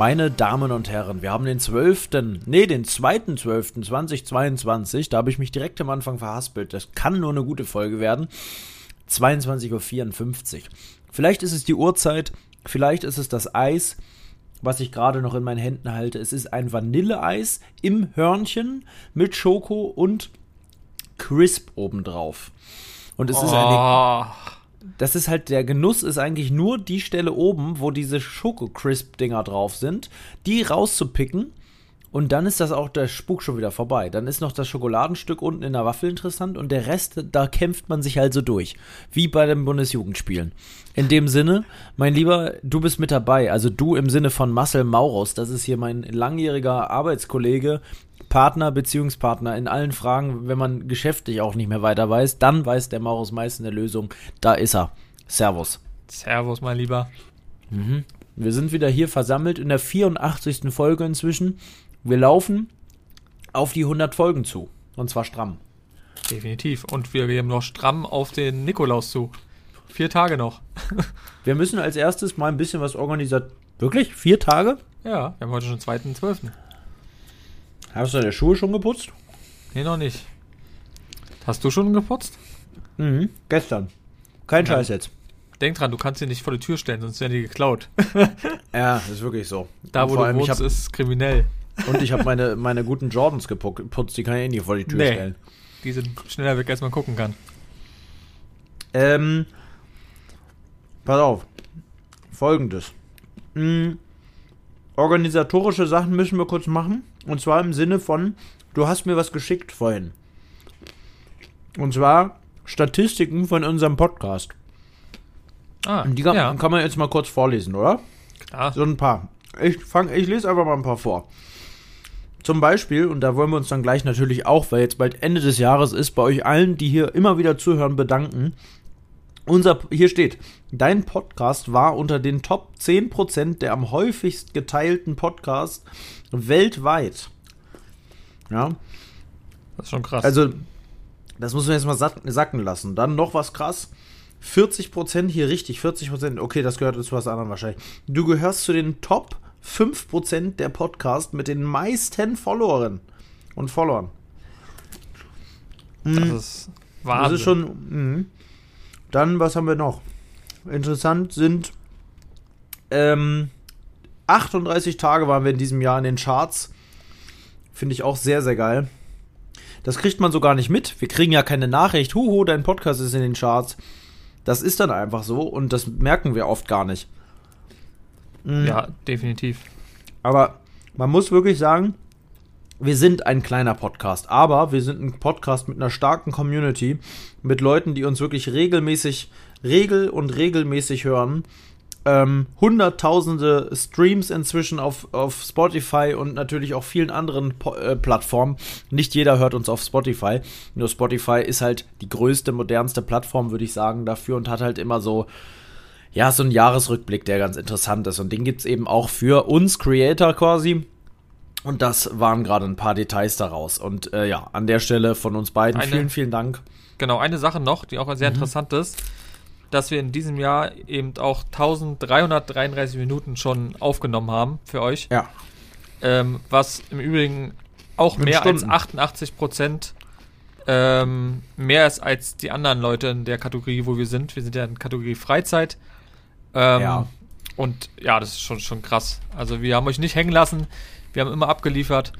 Meine Damen und Herren, wir haben den 12., nee, den 2.12.2022, da habe ich mich direkt am Anfang verhaspelt. Das kann nur eine gute Folge werden. 22.54 Uhr. Vielleicht ist es die Uhrzeit, vielleicht ist es das Eis, was ich gerade noch in meinen Händen halte. Es ist ein Vanilleeis im Hörnchen mit Schoko und Crisp obendrauf. Und es oh. ist eine das ist halt, der Genuss ist eigentlich nur die Stelle oben, wo diese Schoko-Crisp-Dinger drauf sind, die rauszupicken. Und dann ist das auch der Spuk schon wieder vorbei. Dann ist noch das Schokoladenstück unten in der Waffel interessant und der Rest, da kämpft man sich also durch. Wie bei den Bundesjugendspielen. In dem Sinne, mein Lieber, du bist mit dabei. Also du im Sinne von Marcel Maurus. Das ist hier mein langjähriger Arbeitskollege, Partner, Beziehungspartner in allen Fragen, wenn man geschäftlich auch nicht mehr weiter weiß, dann weiß der Maurus meist eine Lösung. Da ist er. Servus. Servus, mein Lieber. Mhm. Wir sind wieder hier versammelt in der 84. Folge inzwischen. Wir laufen auf die 100 Folgen zu. Und zwar stramm. Definitiv. Und wir gehen noch stramm auf den Nikolaus zu. Vier Tage noch. wir müssen als erstes mal ein bisschen was organisieren. Wirklich? Vier Tage? Ja, wir haben heute schon den 2.12. Hast du deine Schuhe schon geputzt? Nee, noch nicht. Hast du schon geputzt? Mhm, gestern. Kein ja. Scheiß jetzt. Denk dran, du kannst sie nicht vor die Tür stellen, sonst werden die geklaut. ja, ist wirklich so. Da, wo du wohnst, hab, ist kriminell. Und ich habe meine, meine guten Jordans geputzt, die kann ich eh nicht vor die Tür nee, stellen. Die sind schneller weg, als man gucken kann. Ähm, pass auf. Folgendes. Mhm. Organisatorische Sachen müssen wir kurz machen. Und zwar im Sinne von, du hast mir was geschickt vorhin. Und zwar Statistiken von unserem Podcast. Ah, Und die kann, ja. kann man jetzt mal kurz vorlesen, oder? Klar. So ein paar. Ich, fang, ich lese einfach mal ein paar vor. Zum Beispiel, und da wollen wir uns dann gleich natürlich auch, weil jetzt bald Ende des Jahres ist, bei euch allen, die hier immer wieder zuhören, bedanken. Unser, hier steht, dein Podcast war unter den Top 10% der am häufigst geteilten Podcasts weltweit. Ja. Das ist schon krass. Also, das muss man jetzt mal sacken lassen. Dann noch was krass. 40% hier richtig, 40%, okay, das gehört zu was anderem wahrscheinlich. Du gehörst zu den Top 5% der Podcast mit den meisten Followern und Followern. Das mhm. ist Wahnsinn. Das ist schon. Mh. Dann, was haben wir noch? Interessant sind ähm, 38 Tage waren wir in diesem Jahr in den Charts. Finde ich auch sehr, sehr geil. Das kriegt man so gar nicht mit. Wir kriegen ja keine Nachricht, huhu, dein Podcast ist in den Charts. Das ist dann einfach so und das merken wir oft gar nicht. Mhm. Ja, definitiv. Aber man muss wirklich sagen, wir sind ein kleiner Podcast, aber wir sind ein Podcast mit einer starken Community, mit Leuten, die uns wirklich regelmäßig, regel und regelmäßig hören. Ähm, hunderttausende Streams inzwischen auf, auf Spotify und natürlich auch vielen anderen po äh, Plattformen. Nicht jeder hört uns auf Spotify. Nur Spotify ist halt die größte, modernste Plattform, würde ich sagen, dafür und hat halt immer so, ja, so einen Jahresrückblick, der ganz interessant ist. Und den gibt es eben auch für uns Creator quasi und das waren gerade ein paar Details daraus. Und äh, ja, an der Stelle von uns beiden eine, vielen, vielen Dank. Genau, eine Sache noch, die auch sehr mhm. interessant ist, dass wir in diesem Jahr eben auch 1333 Minuten schon aufgenommen haben für euch. Ja. Ähm, was im Übrigen auch Mit mehr Stunden. als 88 Prozent ähm, mehr ist als die anderen Leute in der Kategorie, wo wir sind. Wir sind ja in Kategorie Freizeit. Ähm, ja. Und ja, das ist schon, schon krass. Also wir haben euch nicht hängen lassen. Wir haben immer abgeliefert.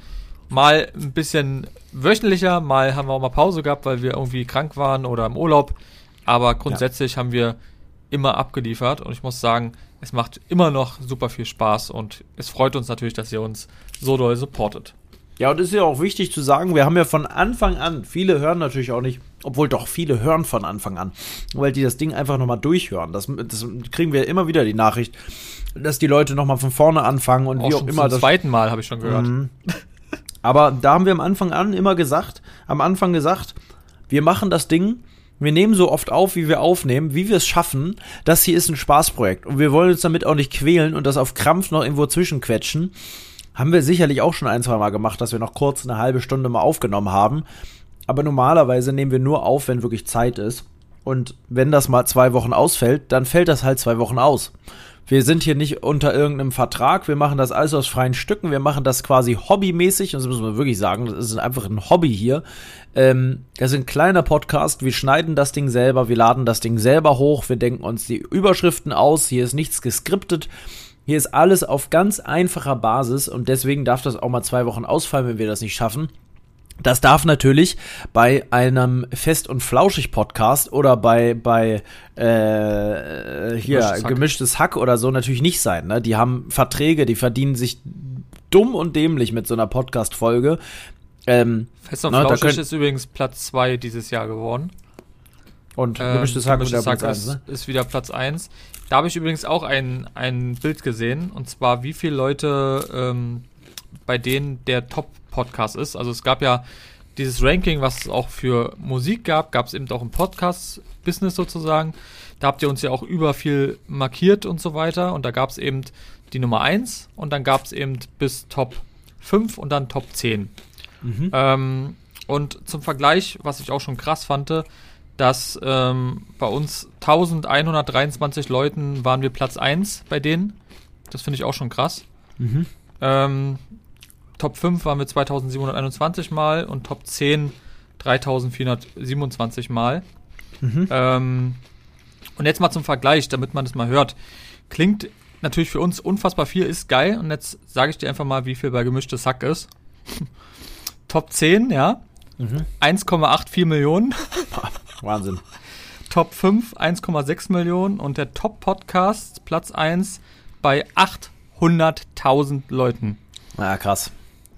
Mal ein bisschen wöchentlicher, mal haben wir auch mal Pause gehabt, weil wir irgendwie krank waren oder im Urlaub. Aber grundsätzlich ja. haben wir immer abgeliefert und ich muss sagen, es macht immer noch super viel Spaß und es freut uns natürlich, dass ihr uns so doll supportet. Ja, und es ist ja auch wichtig zu sagen, wir haben ja von Anfang an, viele hören natürlich auch nicht, obwohl doch viele hören von Anfang an, weil die das Ding einfach nochmal durchhören. Das, das kriegen wir immer wieder die Nachricht, dass die Leute nochmal von vorne anfangen und auch wie auch immer. Zum zweiten Mal habe ich schon gehört. Mhm. Aber da haben wir am Anfang an immer gesagt, am Anfang gesagt, wir machen das Ding, wir nehmen so oft auf, wie wir aufnehmen, wie wir es schaffen. Das hier ist ein Spaßprojekt und wir wollen uns damit auch nicht quälen und das auf Krampf noch irgendwo zwischenquetschen. Haben wir sicherlich auch schon ein, zwei Mal gemacht, dass wir noch kurz eine halbe Stunde mal aufgenommen haben. Aber normalerweise nehmen wir nur auf, wenn wirklich Zeit ist. Und wenn das mal zwei Wochen ausfällt, dann fällt das halt zwei Wochen aus. Wir sind hier nicht unter irgendeinem Vertrag, wir machen das alles aus freien Stücken, wir machen das quasi hobbymäßig, und das müssen wir wirklich sagen, das ist einfach ein Hobby hier. Ähm, das ist ein kleiner Podcast, wir schneiden das Ding selber, wir laden das Ding selber hoch, wir denken uns die Überschriften aus, hier ist nichts geskriptet. Hier ist alles auf ganz einfacher Basis und deswegen darf das auch mal zwei Wochen ausfallen, wenn wir das nicht schaffen. Das darf natürlich bei einem Fest und Flauschig Podcast oder bei bei äh, hier gemischtes Hack. gemischtes Hack oder so natürlich nicht sein. Ne? Die haben Verträge, die verdienen sich dumm und dämlich mit so einer Podcast Folge. Ähm, Fest und ne, Flauschig ist übrigens Platz 2 dieses Jahr geworden. Und ähm, gemischtes Hack, gemischtes Hack ist, ne? ist wieder Platz 1. Da habe ich übrigens auch ein, ein Bild gesehen, und zwar wie viele Leute ähm, bei denen der Top-Podcast ist. Also es gab ja dieses Ranking, was es auch für Musik gab, gab es eben auch im Podcast-Business sozusagen. Da habt ihr uns ja auch über viel markiert und so weiter. Und da gab es eben die Nummer 1 und dann gab es eben bis Top 5 und dann Top 10. Mhm. Ähm, und zum Vergleich, was ich auch schon krass fand, dass ähm, bei uns 1123 Leuten waren wir Platz 1 bei denen. Das finde ich auch schon krass. Mhm. Ähm, Top 5 waren wir 2721 Mal und Top 10 3427 Mal. Mhm. Ähm, und jetzt mal zum Vergleich, damit man das mal hört. Klingt natürlich für uns unfassbar viel, ist geil. Und jetzt sage ich dir einfach mal, wie viel bei gemischtes Sack ist. Top 10, ja. Mhm. 1,84 Millionen. Wahnsinn. Top 5 1,6 Millionen und der Top Podcast Platz 1 bei 800.000 Leuten. Ja, krass.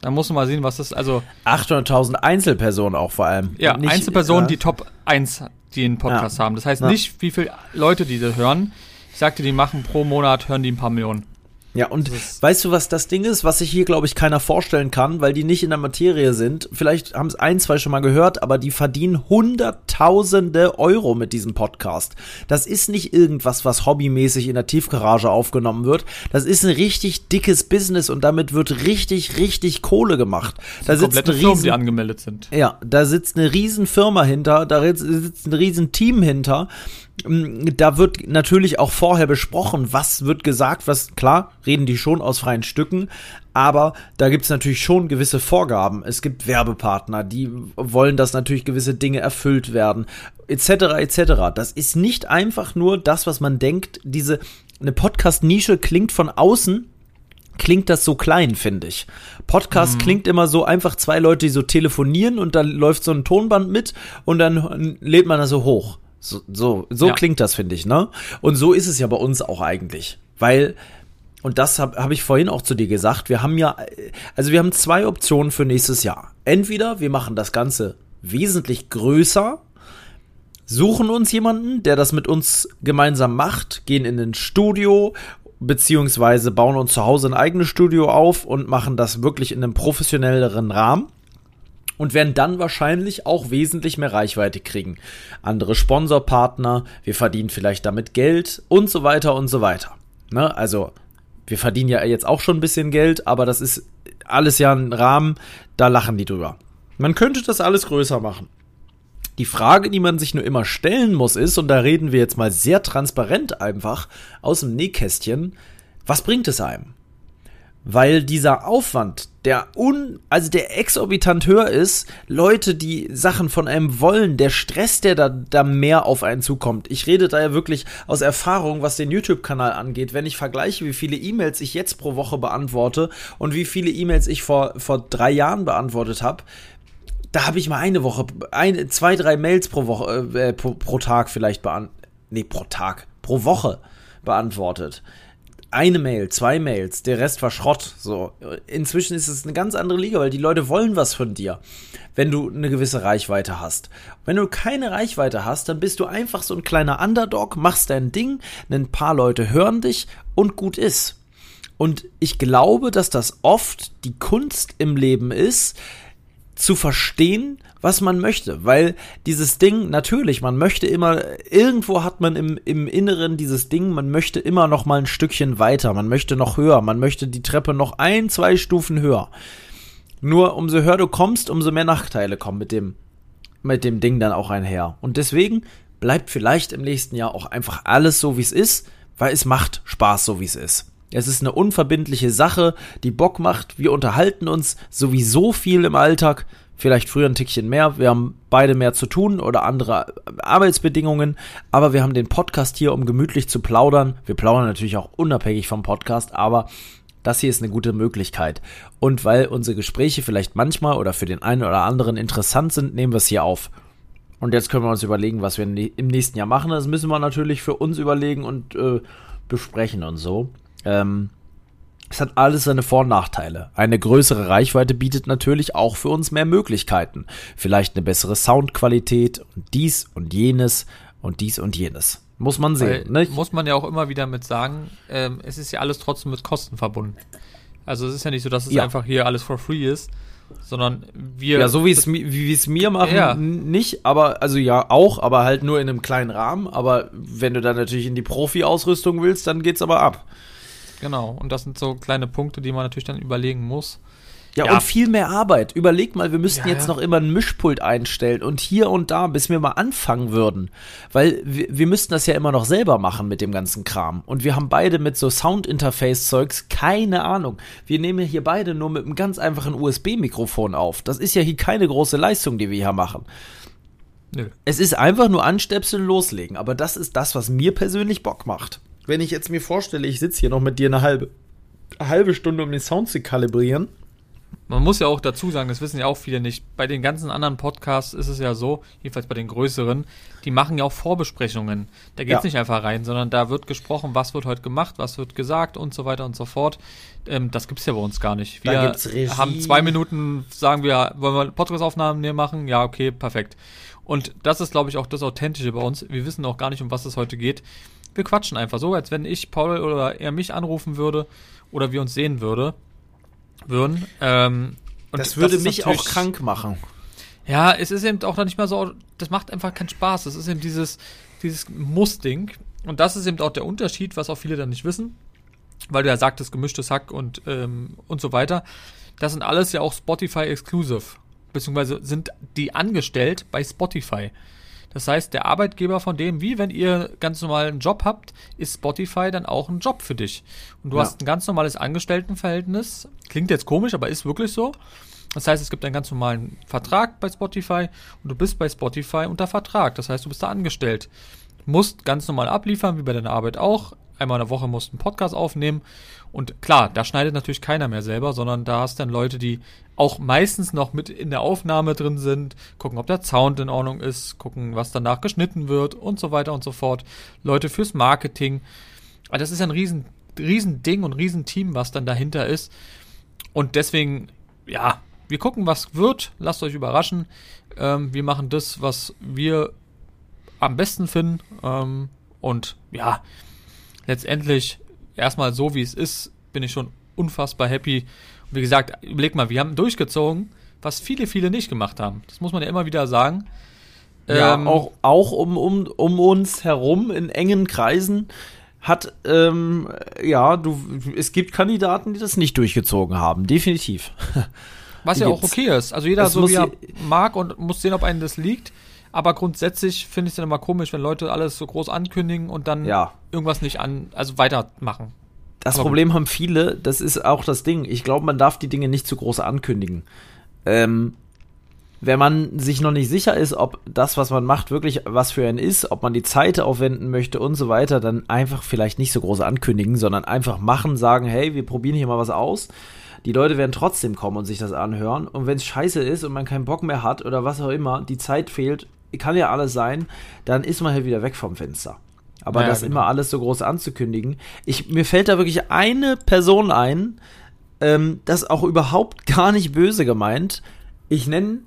Da muss man mal sehen, was das, also. 800.000 Einzelpersonen auch vor allem. Ja, nicht, Einzelpersonen, ja. die Top 1, die einen Podcast ja. haben. Das heißt ja. nicht, wie viele Leute diese hören. Ich sagte, die machen pro Monat, hören die ein paar Millionen. Ja, und weißt du, was das Ding ist, was sich hier, glaube ich, keiner vorstellen kann, weil die nicht in der Materie sind. Vielleicht haben es ein, zwei schon mal gehört, aber die verdienen Hunderttausende Euro mit diesem Podcast. Das ist nicht irgendwas, was hobbymäßig in der Tiefgarage aufgenommen wird. Das ist ein richtig dickes Business und damit wird richtig, richtig Kohle gemacht. Da sitzt eine riesen, Firmen, die angemeldet sind. Ja, da sitzt eine riesen Firma hinter, da sitzt ein riesen Team hinter da wird natürlich auch vorher besprochen, was wird gesagt, was, klar, reden die schon aus freien Stücken, aber da gibt es natürlich schon gewisse Vorgaben. Es gibt Werbepartner, die wollen, dass natürlich gewisse Dinge erfüllt werden, etc., etc. Das ist nicht einfach nur das, was man denkt, diese, eine Podcast-Nische klingt von außen klingt das so klein, finde ich. Podcast mhm. klingt immer so einfach zwei Leute, die so telefonieren und dann läuft so ein Tonband mit und dann lädt man das so hoch. So, so, so ja. klingt das, finde ich, ne? Und so ist es ja bei uns auch eigentlich. Weil, und das habe hab ich vorhin auch zu dir gesagt, wir haben ja, also wir haben zwei Optionen für nächstes Jahr. Entweder wir machen das Ganze wesentlich größer, suchen uns jemanden, der das mit uns gemeinsam macht, gehen in ein Studio beziehungsweise bauen uns zu Hause ein eigenes Studio auf und machen das wirklich in einem professionelleren Rahmen und werden dann wahrscheinlich auch wesentlich mehr Reichweite kriegen. Andere Sponsorpartner, wir verdienen vielleicht damit Geld und so weiter und so weiter. Ne? Also, wir verdienen ja jetzt auch schon ein bisschen Geld, aber das ist alles ja ein Rahmen, da lachen die drüber. Man könnte das alles größer machen. Die Frage, die man sich nur immer stellen muss, ist, und da reden wir jetzt mal sehr transparent einfach aus dem Nähkästchen, was bringt es einem? Weil dieser Aufwand, der un, also der exorbitant höher ist, Leute, die Sachen von einem wollen, der Stress, der da, da mehr auf einen zukommt. Ich rede da ja wirklich aus Erfahrung, was den YouTube-Kanal angeht. Wenn ich vergleiche, wie viele E-Mails ich jetzt pro Woche beantworte und wie viele E-Mails ich vor, vor drei Jahren beantwortet habe, da habe ich mal eine Woche, ein, zwei, drei Mails pro Woche, äh, pro, pro Tag vielleicht beantwortet. Nee, pro Tag, pro Woche beantwortet eine Mail, zwei Mails, der Rest war Schrott. So, inzwischen ist es eine ganz andere Liga, weil die Leute wollen was von dir, wenn du eine gewisse Reichweite hast. Wenn du keine Reichweite hast, dann bist du einfach so ein kleiner Underdog, machst dein Ding, ein paar Leute hören dich und gut ist. Und ich glaube, dass das oft die Kunst im Leben ist, zu verstehen, was man möchte. Weil dieses Ding, natürlich, man möchte immer, irgendwo hat man im, im Inneren dieses Ding, man möchte immer noch mal ein Stückchen weiter, man möchte noch höher, man möchte die Treppe noch ein, zwei Stufen höher. Nur umso höher du kommst, umso mehr Nachteile kommen mit dem, mit dem Ding dann auch einher. Und deswegen bleibt vielleicht im nächsten Jahr auch einfach alles so, wie es ist, weil es macht Spaß, so wie es ist. Es ist eine unverbindliche Sache, die Bock macht. Wir unterhalten uns sowieso viel im Alltag vielleicht früher ein Tickchen mehr. Wir haben beide mehr zu tun oder andere Arbeitsbedingungen, aber wir haben den Podcast hier, um gemütlich zu plaudern. Wir plaudern natürlich auch unabhängig vom Podcast, aber das hier ist eine gute Möglichkeit. Und weil unsere Gespräche vielleicht manchmal oder für den einen oder anderen interessant sind, nehmen wir es hier auf. Und jetzt können wir uns überlegen, was wir im nächsten Jahr machen. Das müssen wir natürlich für uns überlegen und äh, besprechen und so. Ähm, es hat alles seine Vor- und Nachteile. Eine größere Reichweite bietet natürlich auch für uns mehr Möglichkeiten. Vielleicht eine bessere Soundqualität und dies und jenes und dies und jenes. Muss man sehen. Ne? Muss man ja auch immer wieder mit sagen, ähm, es ist ja alles trotzdem mit Kosten verbunden. Also es ist ja nicht so, dass es ja. einfach hier alles for free ist, sondern wir. Ja, so wie es wie es mir machen, ja. nicht, aber also ja auch, aber halt nur in einem kleinen Rahmen. Aber wenn du dann natürlich in die Profi-Ausrüstung willst, dann geht's aber ab. Genau, und das sind so kleine Punkte, die man natürlich dann überlegen muss. Ja, ja. und viel mehr Arbeit. Überleg mal, wir müssten ja, jetzt ja. noch immer ein Mischpult einstellen und hier und da, bis wir mal anfangen würden. Weil wir, wir müssten das ja immer noch selber machen mit dem ganzen Kram. Und wir haben beide mit so Sound-Interface-Zeugs keine Ahnung. Wir nehmen hier beide nur mit einem ganz einfachen USB-Mikrofon auf. Das ist ja hier keine große Leistung, die wir hier machen. Nö. Es ist einfach nur anstöpseln, loslegen. Aber das ist das, was mir persönlich Bock macht wenn ich jetzt mir vorstelle, ich sitze hier noch mit dir eine halbe, eine halbe Stunde, um den Sound zu kalibrieren. Man muss ja auch dazu sagen, das wissen ja auch viele nicht. Bei den ganzen anderen Podcasts ist es ja so, jedenfalls bei den größeren, die machen ja auch Vorbesprechungen. Da geht es ja. nicht einfach rein, sondern da wird gesprochen, was wird heute gemacht, was wird gesagt und so weiter und so fort. Ähm, das es ja bei uns gar nicht. Wir haben zwei Minuten, sagen wir, wollen wir Podcast-Aufnahmen machen? Ja, okay, perfekt. Und das ist, glaube ich, auch das Authentische bei uns. Wir wissen auch gar nicht, um was es heute geht wir quatschen einfach so, als wenn ich Paul oder er mich anrufen würde oder wir uns sehen würde, würden. Ähm, das würde das mich auch krank machen. Ja, es ist eben auch noch nicht mal so, das macht einfach keinen Spaß. Das ist eben dieses, dieses Muss-Ding. Und das ist eben auch der Unterschied, was auch viele dann nicht wissen. Weil du ja sagtest, gemischtes Hack und, ähm, und so weiter. Das sind alles ja auch Spotify-exclusive. Beziehungsweise sind die angestellt bei Spotify. Das heißt, der Arbeitgeber von dem, wie wenn ihr ganz normal einen Job habt, ist Spotify dann auch ein Job für dich. Und du ja. hast ein ganz normales Angestelltenverhältnis. Klingt jetzt komisch, aber ist wirklich so. Das heißt, es gibt einen ganz normalen Vertrag bei Spotify und du bist bei Spotify unter Vertrag. Das heißt, du bist da angestellt. Musst ganz normal abliefern, wie bei deiner Arbeit auch. Einmal in der Woche musst einen Podcast aufnehmen. Und klar, da schneidet natürlich keiner mehr selber, sondern da hast dann Leute, die auch meistens noch mit in der Aufnahme drin sind, gucken, ob der Sound in Ordnung ist, gucken, was danach geschnitten wird und so weiter und so fort. Leute fürs Marketing. Also das ist ein riesen, riesen Ding und riesen Team, was dann dahinter ist. Und deswegen, ja, wir gucken, was wird. Lasst euch überraschen. Ähm, wir machen das, was wir am besten finden. Ähm, und ja, letztendlich erstmal so, wie es ist, bin ich schon unfassbar happy wie gesagt, überleg mal, wir haben durchgezogen, was viele, viele nicht gemacht haben. Das muss man ja immer wieder sagen. Ja, ähm, auch, auch um, um, um uns herum in engen Kreisen hat, ähm, ja, du, es gibt Kandidaten, die das nicht durchgezogen haben, definitiv. Was ja auch okay ist. Also jeder das so wie er mag und muss sehen, ob einem das liegt. Aber grundsätzlich finde ich es dann immer komisch, wenn Leute alles so groß ankündigen und dann ja. irgendwas nicht an, also weitermachen. Das Aber Problem haben viele, das ist auch das Ding. Ich glaube, man darf die Dinge nicht zu groß ankündigen. Ähm, wenn man sich noch nicht sicher ist, ob das, was man macht, wirklich was für einen ist, ob man die Zeit aufwenden möchte und so weiter, dann einfach vielleicht nicht so groß ankündigen, sondern einfach machen, sagen, hey, wir probieren hier mal was aus. Die Leute werden trotzdem kommen und sich das anhören. Und wenn es scheiße ist und man keinen Bock mehr hat oder was auch immer, die Zeit fehlt, kann ja alles sein, dann ist man halt wieder weg vom Fenster. Aber ja, das genau. immer alles so groß anzukündigen. Ich, mir fällt da wirklich eine Person ein, ähm, das auch überhaupt gar nicht böse gemeint. Ich nenne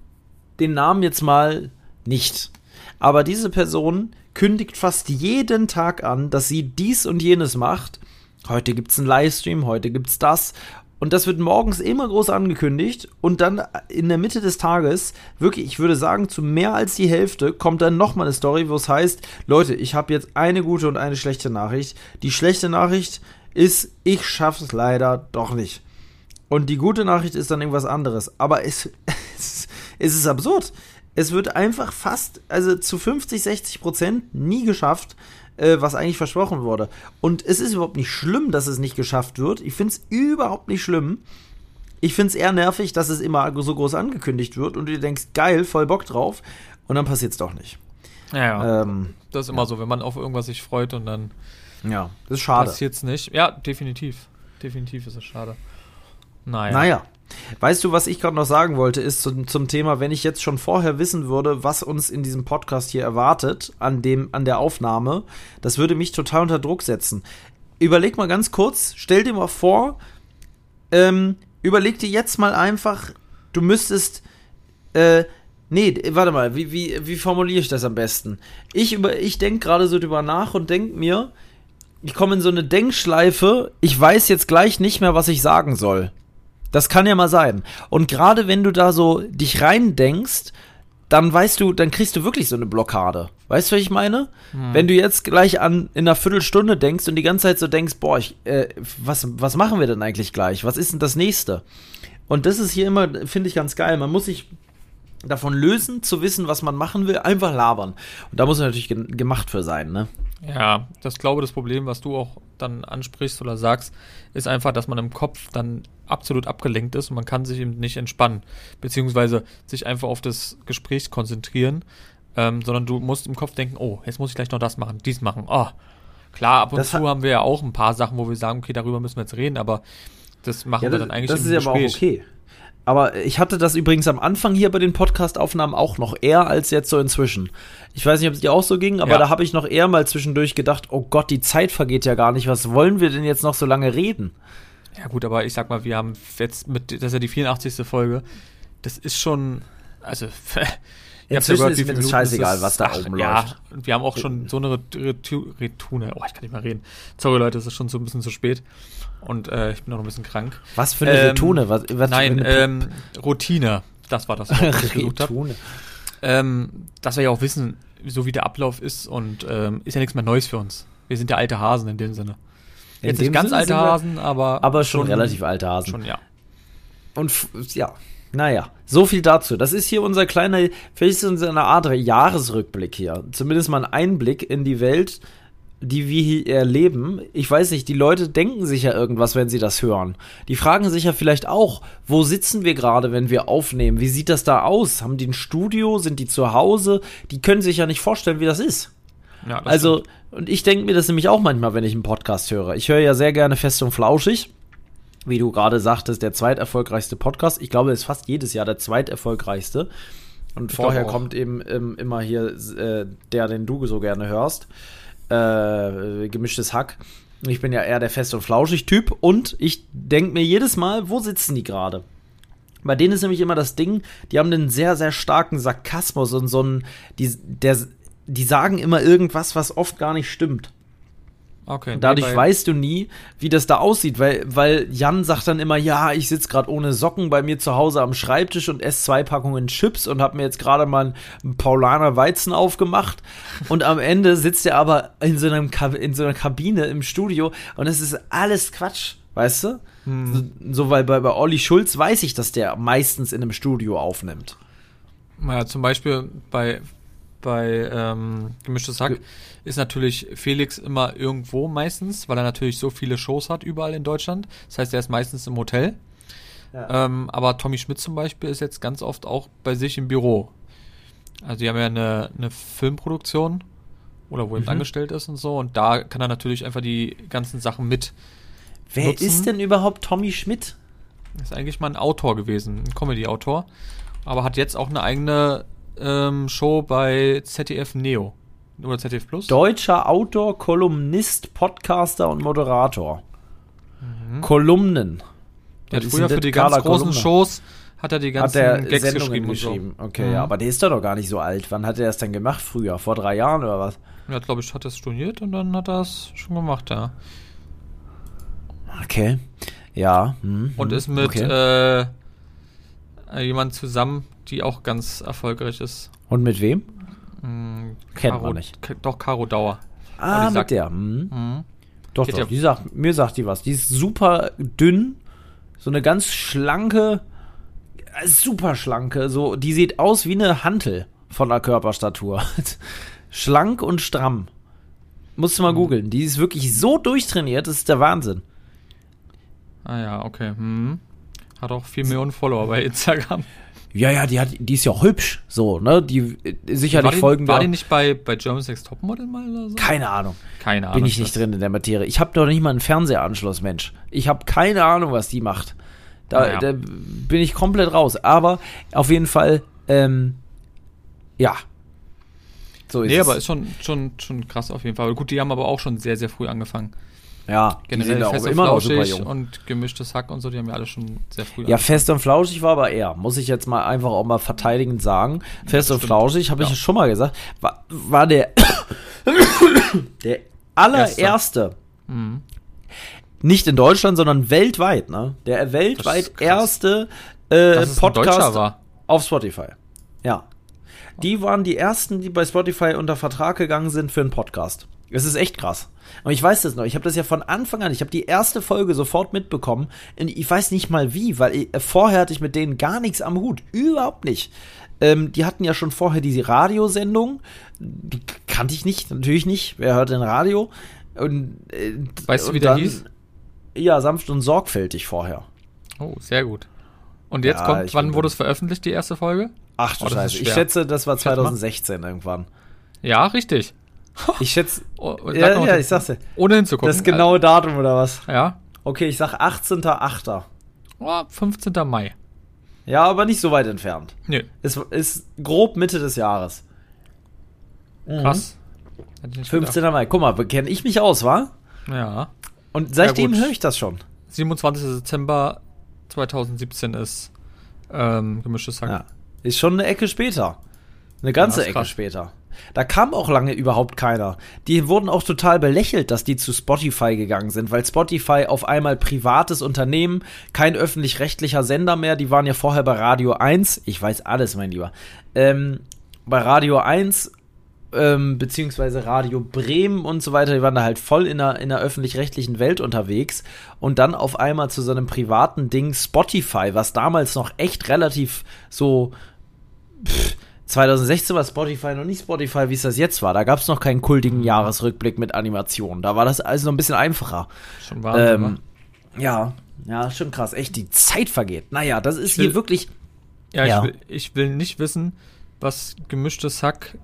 den Namen jetzt mal nicht. Aber diese Person kündigt fast jeden Tag an, dass sie dies und jenes macht. Heute gibt es einen Livestream, heute gibt es das. Und das wird morgens immer groß angekündigt und dann in der Mitte des Tages, wirklich, ich würde sagen, zu mehr als die Hälfte kommt dann nochmal eine Story, wo es heißt, Leute, ich habe jetzt eine gute und eine schlechte Nachricht. Die schlechte Nachricht ist, ich schaffe es leider doch nicht. Und die gute Nachricht ist dann irgendwas anderes. Aber es, es, es ist absurd. Es wird einfach fast, also zu 50, 60 Prozent nie geschafft, äh, was eigentlich versprochen wurde. Und es ist überhaupt nicht schlimm, dass es nicht geschafft wird. Ich finde es überhaupt nicht schlimm. Ich finde es eher nervig, dass es immer so groß angekündigt wird und du denkst, geil, voll Bock drauf. Und dann passiert es doch nicht. Ja, ja. Ähm, das ist immer ja. so, wenn man auf irgendwas sich freut und dann ja, das ist schade. passiert es nicht. Ja, definitiv. Definitiv ist es schade. Naja. Naja. Weißt du, was ich gerade noch sagen wollte, ist zum, zum, Thema, wenn ich jetzt schon vorher wissen würde, was uns in diesem Podcast hier erwartet, an, dem, an der Aufnahme, das würde mich total unter Druck setzen. Überleg mal ganz kurz, stell dir mal vor, ähm, überleg dir jetzt mal einfach, du müsstest, äh, nee, warte mal, wie, wie, wie formuliere ich das am besten? Ich, ich denke gerade so drüber nach und denke mir, ich komme in so eine Denkschleife, ich weiß jetzt gleich nicht mehr, was ich sagen soll. Das kann ja mal sein. Und gerade wenn du da so dich reindenkst, dann weißt du, dann kriegst du wirklich so eine Blockade. Weißt du, was ich meine? Hm. Wenn du jetzt gleich an in einer Viertelstunde denkst und die ganze Zeit so denkst, boah, ich, äh, was, was machen wir denn eigentlich gleich? Was ist denn das nächste? Und das ist hier immer, finde ich ganz geil. Man muss sich davon lösen, zu wissen, was man machen will, einfach labern. Und da muss man natürlich ge gemacht für sein, ne? Ja, das glaube das Problem, was du auch dann ansprichst oder sagst, ist einfach, dass man im Kopf dann absolut abgelenkt ist und man kann sich eben nicht entspannen, beziehungsweise sich einfach auf das Gespräch konzentrieren, ähm, sondern du musst im Kopf denken, oh, jetzt muss ich gleich noch das machen, dies machen. Oh, klar, ab und das zu haben wir ja auch ein paar Sachen, wo wir sagen, okay, darüber müssen wir jetzt reden, aber das machen ja, das, wir dann eigentlich das ist Gespräch. aber auch okay. Aber ich hatte das übrigens am Anfang hier bei den Podcast-Aufnahmen auch noch eher als jetzt so inzwischen. Ich weiß nicht, ob es dir auch so ging, aber ja. da habe ich noch eher mal zwischendurch gedacht, oh Gott, die Zeit vergeht ja gar nicht. Was wollen wir denn jetzt noch so lange reden? Ja gut, aber ich sag mal, wir haben jetzt mit, das ist ja die 84. Folge. Das ist schon, also Gehört, ist mir das scheißegal, was da oben ja, läuft. wir haben auch schon so eine Retune. Oh, ich kann nicht mehr reden. Sorry, Leute, es ist schon so ein bisschen zu spät. Und äh, ich bin noch ein bisschen krank. Was für eine ähm, Retune? Was, was nein, ähm, Routine. Das war das, was ich gesucht habe. Ähm, dass wir ja auch wissen, so wie der Ablauf ist. Und ähm, ist ja nichts mehr Neues für uns. Wir sind ja alte Hasen in dem Sinne. Jetzt nicht ganz Sinne alte Hasen, aber. Aber schon, schon relativ alte Hasen. Schon, ja. Und ja, naja, so viel dazu. Das ist hier unser kleiner, vielleicht ist es eine Art Jahresrückblick hier. Zumindest mal ein Einblick in die Welt, die wir hier erleben. Ich weiß nicht, die Leute denken sich ja irgendwas, wenn sie das hören. Die fragen sich ja vielleicht auch, wo sitzen wir gerade, wenn wir aufnehmen? Wie sieht das da aus? Haben die ein Studio? Sind die zu Hause? Die können sich ja nicht vorstellen, wie das ist. Ja, das also, stimmt. und ich denke mir das nämlich auch manchmal, wenn ich einen Podcast höre. Ich höre ja sehr gerne Fest und Flauschig wie du gerade sagtest, der zweiterfolgreichste Podcast. Ich glaube, es ist fast jedes Jahr der zweiterfolgreichste. Und ich vorher kommt eben ähm, immer hier äh, der, den du so gerne hörst. Äh, gemischtes Hack. Ich bin ja eher der Fest- und Flauschig-Typ. Und ich denke mir jedes Mal, wo sitzen die gerade? Bei denen ist nämlich immer das Ding, die haben einen sehr, sehr starken Sarkasmus und so einen, die, der, die sagen immer irgendwas, was oft gar nicht stimmt. Okay, und dadurch nee, weißt du nie, wie das da aussieht, weil, weil Jan sagt dann immer, ja, ich sitze gerade ohne Socken bei mir zu Hause am Schreibtisch und esse zwei Packungen Chips und habe mir jetzt gerade mal einen Paulaner Weizen aufgemacht und am Ende sitzt er aber in so, einem in so einer Kabine im Studio und es ist alles Quatsch, weißt du? Hm. So, so, weil bei, bei Olli Schulz weiß ich, dass der meistens in einem Studio aufnimmt. Naja, zum Beispiel bei bei ähm, Gemischtes Hack ist natürlich Felix immer irgendwo meistens, weil er natürlich so viele Shows hat überall in Deutschland. Das heißt, er ist meistens im Hotel. Ja. Ähm, aber Tommy Schmidt zum Beispiel ist jetzt ganz oft auch bei sich im Büro. Also die haben ja eine, eine Filmproduktion oder wo er mhm. angestellt ist und so. Und da kann er natürlich einfach die ganzen Sachen mit. Wer nutzen. ist denn überhaupt Tommy Schmidt? Ist eigentlich mal ein Autor gewesen, ein Comedy-Autor. Aber hat jetzt auch eine eigene ähm, Show bei ZDF Neo. Oder ZDF Plus? Deutscher Autor, Kolumnist, Podcaster und Moderator. Mhm. Kolumnen. Der hat früher für die ganz großen Kolumne. Shows hat er die ganzen hat Gags Sendungen geschrieben. geschrieben. So. Okay, mhm. ja, aber der ist doch gar nicht so alt. Wann hat er das denn gemacht? Früher? Vor drei Jahren oder was? Ja, glaube ich, hat er studiert und dann hat er es schon gemacht, ja. Okay. Ja. Hm, und ist mit okay. äh, jemand zusammen, die auch ganz erfolgreich ist. Und mit wem? Hm, Kennt Caro, man nicht. Doch, Caro Dauer. Ah, mit sagt, der. Hm. Hm. Doch, doch. Ja. Die sagt, mir sagt die was. Die ist super dünn. So eine ganz schlanke, super schlanke. So, die sieht aus wie eine Hantel von der Körperstatur. Schlank und stramm. Musst du mal hm. googeln. Die ist wirklich so durchtrainiert, das ist der Wahnsinn. Ah ja, okay. Hm. Hat auch 4 Millionen Follower bei Instagram. Ja, ja, die, hat, die ist ja auch hübsch, so, ne? Die äh, sicherlich war folgen War die nicht bei, bei German Sex Topmodel mal oder so? Keine Ahnung. Keine Ahnung. Bin ich nicht drin in der Materie. Ich habe doch nicht mal einen Fernsehanschluss, Mensch. Ich habe keine Ahnung, was die macht. Da, ja. da, bin ich komplett raus. Aber auf jeden Fall, ähm, ja. So ist nee, es. aber ist schon, schon, schon krass auf jeden Fall. Gut, die haben aber auch schon sehr, sehr früh angefangen. Ja, generell fest immer und flauschig und gemischtes Hack und so, die haben ja alle schon sehr früh. Ja, fest und flauschig war aber eher, muss ich jetzt mal einfach auch mal verteidigend sagen. Fest und flauschig, habe ich ja. schon mal gesagt, war, war der, der allererste, mhm. nicht in Deutschland, sondern weltweit, ne? Der weltweit erste äh, Podcast auf Spotify. Die waren die ersten, die bei Spotify unter Vertrag gegangen sind für einen Podcast. Es ist echt krass. Und ich weiß das noch. Ich habe das ja von Anfang an. Ich habe die erste Folge sofort mitbekommen. Ich weiß nicht mal wie, weil ich, äh, vorher hatte ich mit denen gar nichts am Hut. Überhaupt nicht. Ähm, die hatten ja schon vorher diese Radiosendung. Die kannte ich nicht, natürlich nicht. Wer hört denn Radio? Und, äh, weißt du, wie der hieß? Ja, sanft und sorgfältig vorher. Oh, sehr gut. Und jetzt ja, kommt, wann wurde es veröffentlicht, die erste Folge? Ach du oh, Scheiße. Ich schätze, das war 2016 irgendwann. Ja, richtig. Ich schätze. Oh, ja, ja, ich sag's dir. Ohne hinzugucken. Das genaue Datum oder was? Ja. Okay, ich sag 18.8. Oh, 15. Mai. Ja, aber nicht so weit entfernt. Nö. Es ist grob Mitte des Jahres. Mhm. Krass. 15. Gedacht. Mai. Guck mal, kenne ich mich aus, wa? Ja. Und seitdem ja, höre ich das schon. 27. Dezember 2017 ist ähm, gemischtes Hack. Ja. Ist schon eine Ecke später. Eine ganze ja, Ecke später. Da kam auch lange überhaupt keiner. Die wurden auch total belächelt, dass die zu Spotify gegangen sind, weil Spotify auf einmal privates Unternehmen, kein öffentlich-rechtlicher Sender mehr, die waren ja vorher bei Radio 1, ich weiß alles, mein Lieber, ähm, bei Radio 1 ähm, beziehungsweise Radio Bremen und so weiter, die waren da halt voll in der, in der öffentlich-rechtlichen Welt unterwegs und dann auf einmal zu so einem privaten Ding Spotify, was damals noch echt relativ so pff, 2016 war Spotify noch nicht Spotify, wie es das jetzt war. Da gab es noch keinen kultigen Jahresrückblick mit Animationen. Da war das alles noch ein bisschen einfacher. Schon Wahnsinn, ähm? Ja, ja, schon krass. Echt, die Zeit vergeht. Naja, das ist will, hier wirklich. Ja, ja. Ich, will, ich will nicht wissen, was gemischtes Hack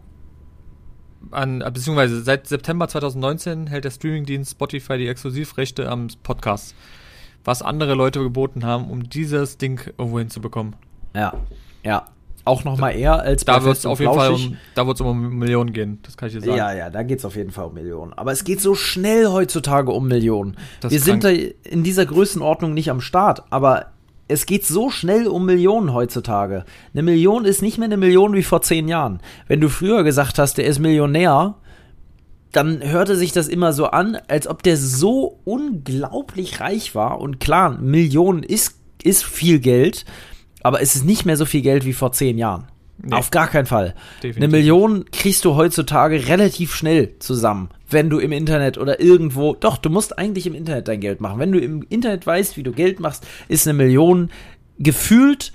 an, beziehungsweise seit September 2019 hält der Streamingdienst Spotify die Exklusivrechte am Podcast. Was andere Leute geboten haben, um dieses Ding irgendwo hinzubekommen. Ja, ja. Auch noch mal eher als da wird es auf jeden Fall um, da wird es um Millionen gehen, das kann ich dir sagen. Ja, ja, da geht es auf jeden Fall um Millionen. Aber es geht so schnell heutzutage um Millionen. Das Wir sind da in dieser Größenordnung nicht am Start, aber es geht so schnell um Millionen heutzutage. Eine Million ist nicht mehr eine Million wie vor zehn Jahren. Wenn du früher gesagt hast, der ist Millionär, dann hörte sich das immer so an, als ob der so unglaublich reich war. Und klar, Millionen ist, ist viel Geld, aber es ist nicht mehr so viel Geld wie vor zehn Jahren. Nee. Auf gar keinen Fall. Definitiv. Eine Million kriegst du heutzutage relativ schnell zusammen, wenn du im Internet oder irgendwo. Doch, du musst eigentlich im Internet dein Geld machen. Wenn du im Internet weißt, wie du Geld machst, ist eine Million gefühlt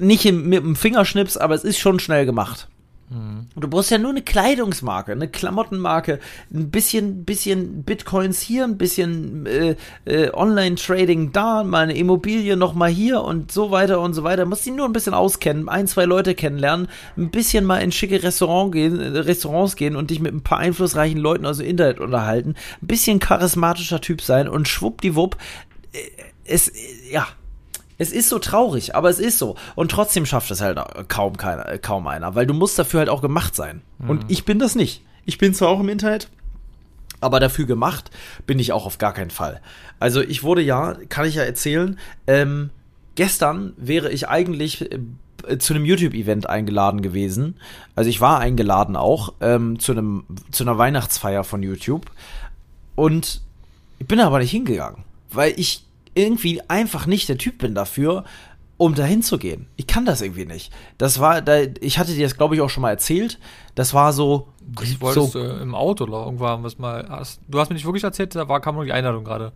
nicht im, mit dem Fingerschnips, aber es ist schon schnell gemacht. Mhm. Du brauchst ja nur eine Kleidungsmarke, eine Klamottenmarke, ein bisschen, bisschen Bitcoins hier, ein bisschen äh, äh, Online-Trading da, mal eine Immobilie noch mal hier und so weiter und so weiter. Musst dich nur ein bisschen auskennen, ein, zwei Leute kennenlernen, ein bisschen mal in schicke Restaurant gehen, äh, Restaurants gehen und dich mit ein paar einflussreichen Leuten aus dem Internet unterhalten, ein bisschen charismatischer Typ sein und schwuppdiwupp, äh, es, äh, ja, Es ist so traurig, aber es ist so. Und trotzdem schafft es halt kaum, keiner, kaum einer, weil du musst dafür halt auch gemacht sein. Mhm. Und ich bin das nicht. Ich bin zwar auch im Internet, aber dafür gemacht bin ich auch auf gar keinen Fall. Also ich wurde ja, kann ich ja erzählen, ähm, gestern wäre ich eigentlich äh, zu einem YouTube-Event eingeladen gewesen. Also ich war eingeladen auch ähm, zu einem zu einer Weihnachtsfeier von YouTube und ich bin aber nicht hingegangen, weil ich irgendwie einfach nicht der Typ bin dafür, um dahin zu gehen. Ich kann das irgendwie nicht. Das war, da, ich hatte dir das, glaube ich, auch schon mal erzählt. Das war so. Ich wollte so, äh, im Auto oder irgendwann was mal. Hast, du hast mir nicht wirklich erzählt, da war, kam nur die Einladung gerade.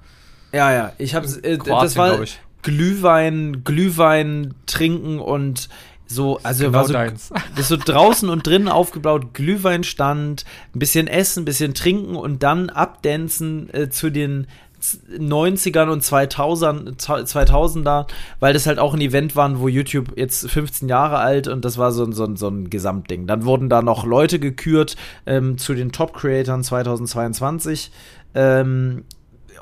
Ja, ja. Ich habe äh, das war Glühwein, Glühwein trinken und so, also genau war so, deins. das so draußen und drinnen aufgebaut, Glühweinstand, ein bisschen essen, ein bisschen trinken und dann abdancen äh, zu den 90ern und 2000, 2000er, weil das halt auch ein Event war, wo YouTube jetzt 15 Jahre alt und das war so, so, so ein Gesamtding. Dann wurden da noch Leute gekürt ähm, zu den Top-Creatoren 2022. Ähm,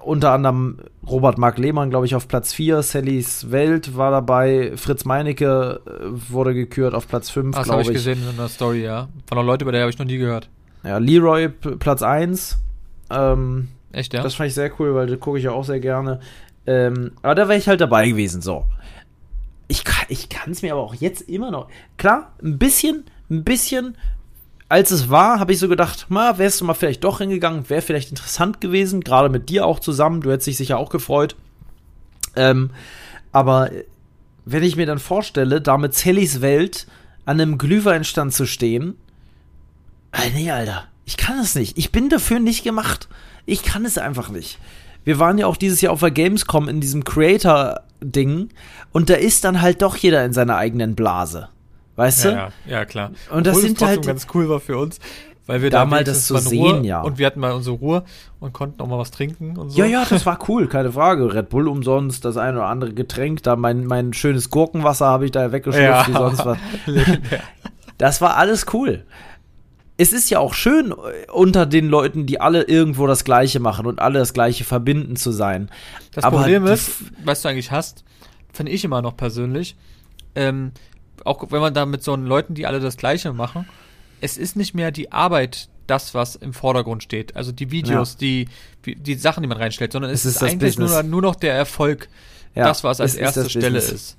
unter anderem Robert Mark Lehmann, glaube ich, auf Platz 4, Sallys Welt war dabei, Fritz Meinecke äh, wurde gekürt auf Platz 5, glaube ich. Das habe ich gesehen in der Story, ja. Von der Leute, über der habe ich noch nie gehört. Ja, Leroy Platz 1. Ähm, Echt, ja? Das fand ich sehr cool, weil das gucke ich ja auch sehr gerne. Ähm, aber da wäre ich halt dabei gewesen, so. Ich kann es mir aber auch jetzt immer noch. Klar, ein bisschen, ein bisschen. Als es war, habe ich so gedacht, ma, wärst du mal vielleicht doch hingegangen, wäre vielleicht interessant gewesen, gerade mit dir auch zusammen. Du hättest dich sicher auch gefreut. Ähm, aber wenn ich mir dann vorstelle, da mit Sallys Welt an einem Glühweinstand zu stehen, äh, nee, Alter, ich kann es nicht. Ich bin dafür nicht gemacht. Ich kann es einfach nicht. Wir waren ja auch dieses Jahr auf der Gamescom in diesem Creator-Ding und da ist dann halt doch jeder in seiner eigenen Blase. Weißt ja, du? Ja, ja, klar. Und das Obwohl sind halt ganz cool war für uns, weil wir da mal das zu so sehen, Ruhe, ja. Und wir hatten mal unsere Ruhe und konnten auch mal was trinken und so. Ja, ja, das war cool, keine Frage. Red Bull umsonst, das eine oder andere Getränk, da mein, mein schönes Gurkenwasser habe ich da weggeschlüpft, ja. wie sonst was. das war alles cool es ist ja auch schön, äh, unter den Leuten, die alle irgendwo das Gleiche machen und alle das Gleiche verbinden zu sein. Das Aber Problem ist, was du eigentlich hast, finde ich immer noch persönlich, ähm, auch wenn man da mit so Leuten, die alle das Gleiche machen, es ist nicht mehr die Arbeit das, was im Vordergrund steht. Also die Videos, ja. die, die Sachen, die man reinstellt, sondern es, es ist, ist eigentlich nur, nur, noch der Erfolg, ja, das, was als erste Stelle Business. ist.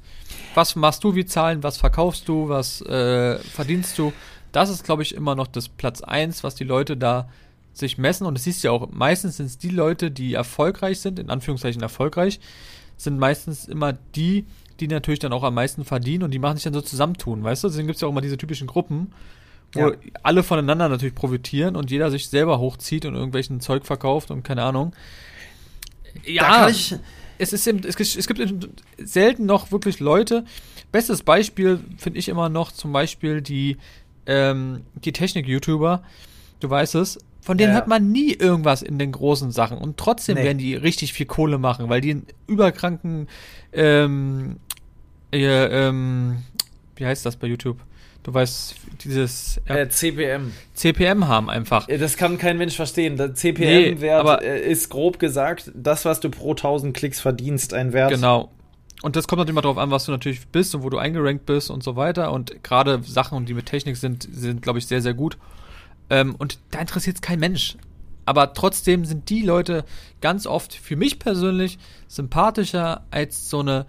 Was machst du wie Zahlen, was verkaufst du, was äh, verdienst du? Das ist, glaube ich, immer noch das Platz 1, was die Leute da sich messen. Und es siehst ja auch, meistens sind es die Leute, die erfolgreich sind, in Anführungszeichen erfolgreich, sind meistens immer die, die natürlich dann auch am meisten verdienen und die machen sich dann so zusammentun, weißt du? Deswegen gibt es ja auch immer diese typischen Gruppen, wo ja. alle voneinander natürlich profitieren und jeder sich selber hochzieht und irgendwelchen Zeug verkauft und keine Ahnung. Ja, es, ist eben, es, es gibt selten noch wirklich Leute. Bestes Beispiel finde ich immer noch zum Beispiel die ähm, die Technik-YouTuber, du weißt es, von denen ja. hört man nie irgendwas in den großen Sachen und trotzdem nee. werden die richtig viel Kohle machen, weil die einen überkranken, ähm, äh, ähm, wie heißt das bei YouTube? Du weißt, dieses äh, CPM. CPM haben einfach. Das kann kein Mensch verstehen. Der CPM-Wert nee, äh, ist grob gesagt das, was du pro 1000 Klicks verdienst, ein Wert. Genau. Und das kommt natürlich immer darauf an, was du natürlich bist und wo du eingerankt bist und so weiter. Und gerade Sachen, die mit Technik sind, sind, glaube ich, sehr, sehr gut. Ähm, und da interessiert es kein Mensch. Aber trotzdem sind die Leute ganz oft für mich persönlich sympathischer als so eine,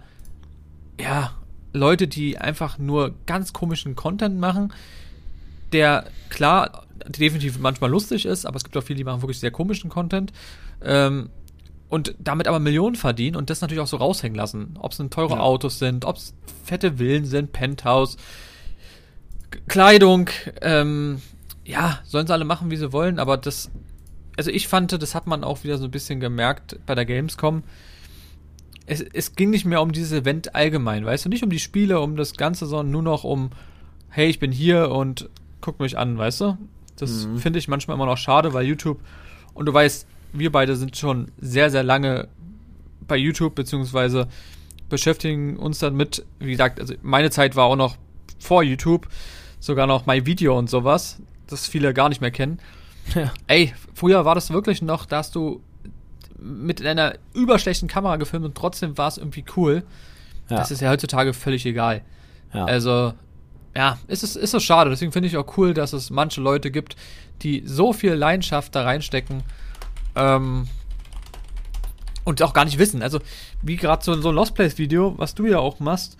ja, Leute, die einfach nur ganz komischen Content machen, der klar definitiv manchmal lustig ist, aber es gibt auch viele, die machen wirklich sehr komischen Content. Ähm, und damit aber Millionen verdienen und das natürlich auch so raushängen lassen. Ob es teure ja. Autos sind, ob es fette Villen sind, Penthouse, Kleidung, ähm, ja, sollen sie alle machen, wie sie wollen, aber das, also ich fand, das hat man auch wieder so ein bisschen gemerkt bei der Gamescom. Es, es ging nicht mehr um dieses Event allgemein, weißt du, nicht um die Spiele, um das Ganze, sondern nur noch um, hey, ich bin hier und guck mich an, weißt du? Das mhm. finde ich manchmal immer noch schade, weil YouTube, und du weißt, wir beide sind schon sehr, sehr lange bei YouTube, beziehungsweise beschäftigen uns damit. Wie gesagt, also meine Zeit war auch noch vor YouTube, sogar noch My Video und sowas, das viele gar nicht mehr kennen. Ja. Ey, früher war das wirklich noch, da hast du mit einer überschlechten Kamera gefilmt und trotzdem war es irgendwie cool. ja. das ist ja heutzutage völlig egal. Ja. Also, ja, ist es ist so schade. Deswegen finde ich auch cool, dass es manche Leute gibt, die so viel Leidenschaft da reinstecken ähm, und auch gar nicht wissen. Also, wie gerade so, so ein Lost Place Video, was du ja auch machst,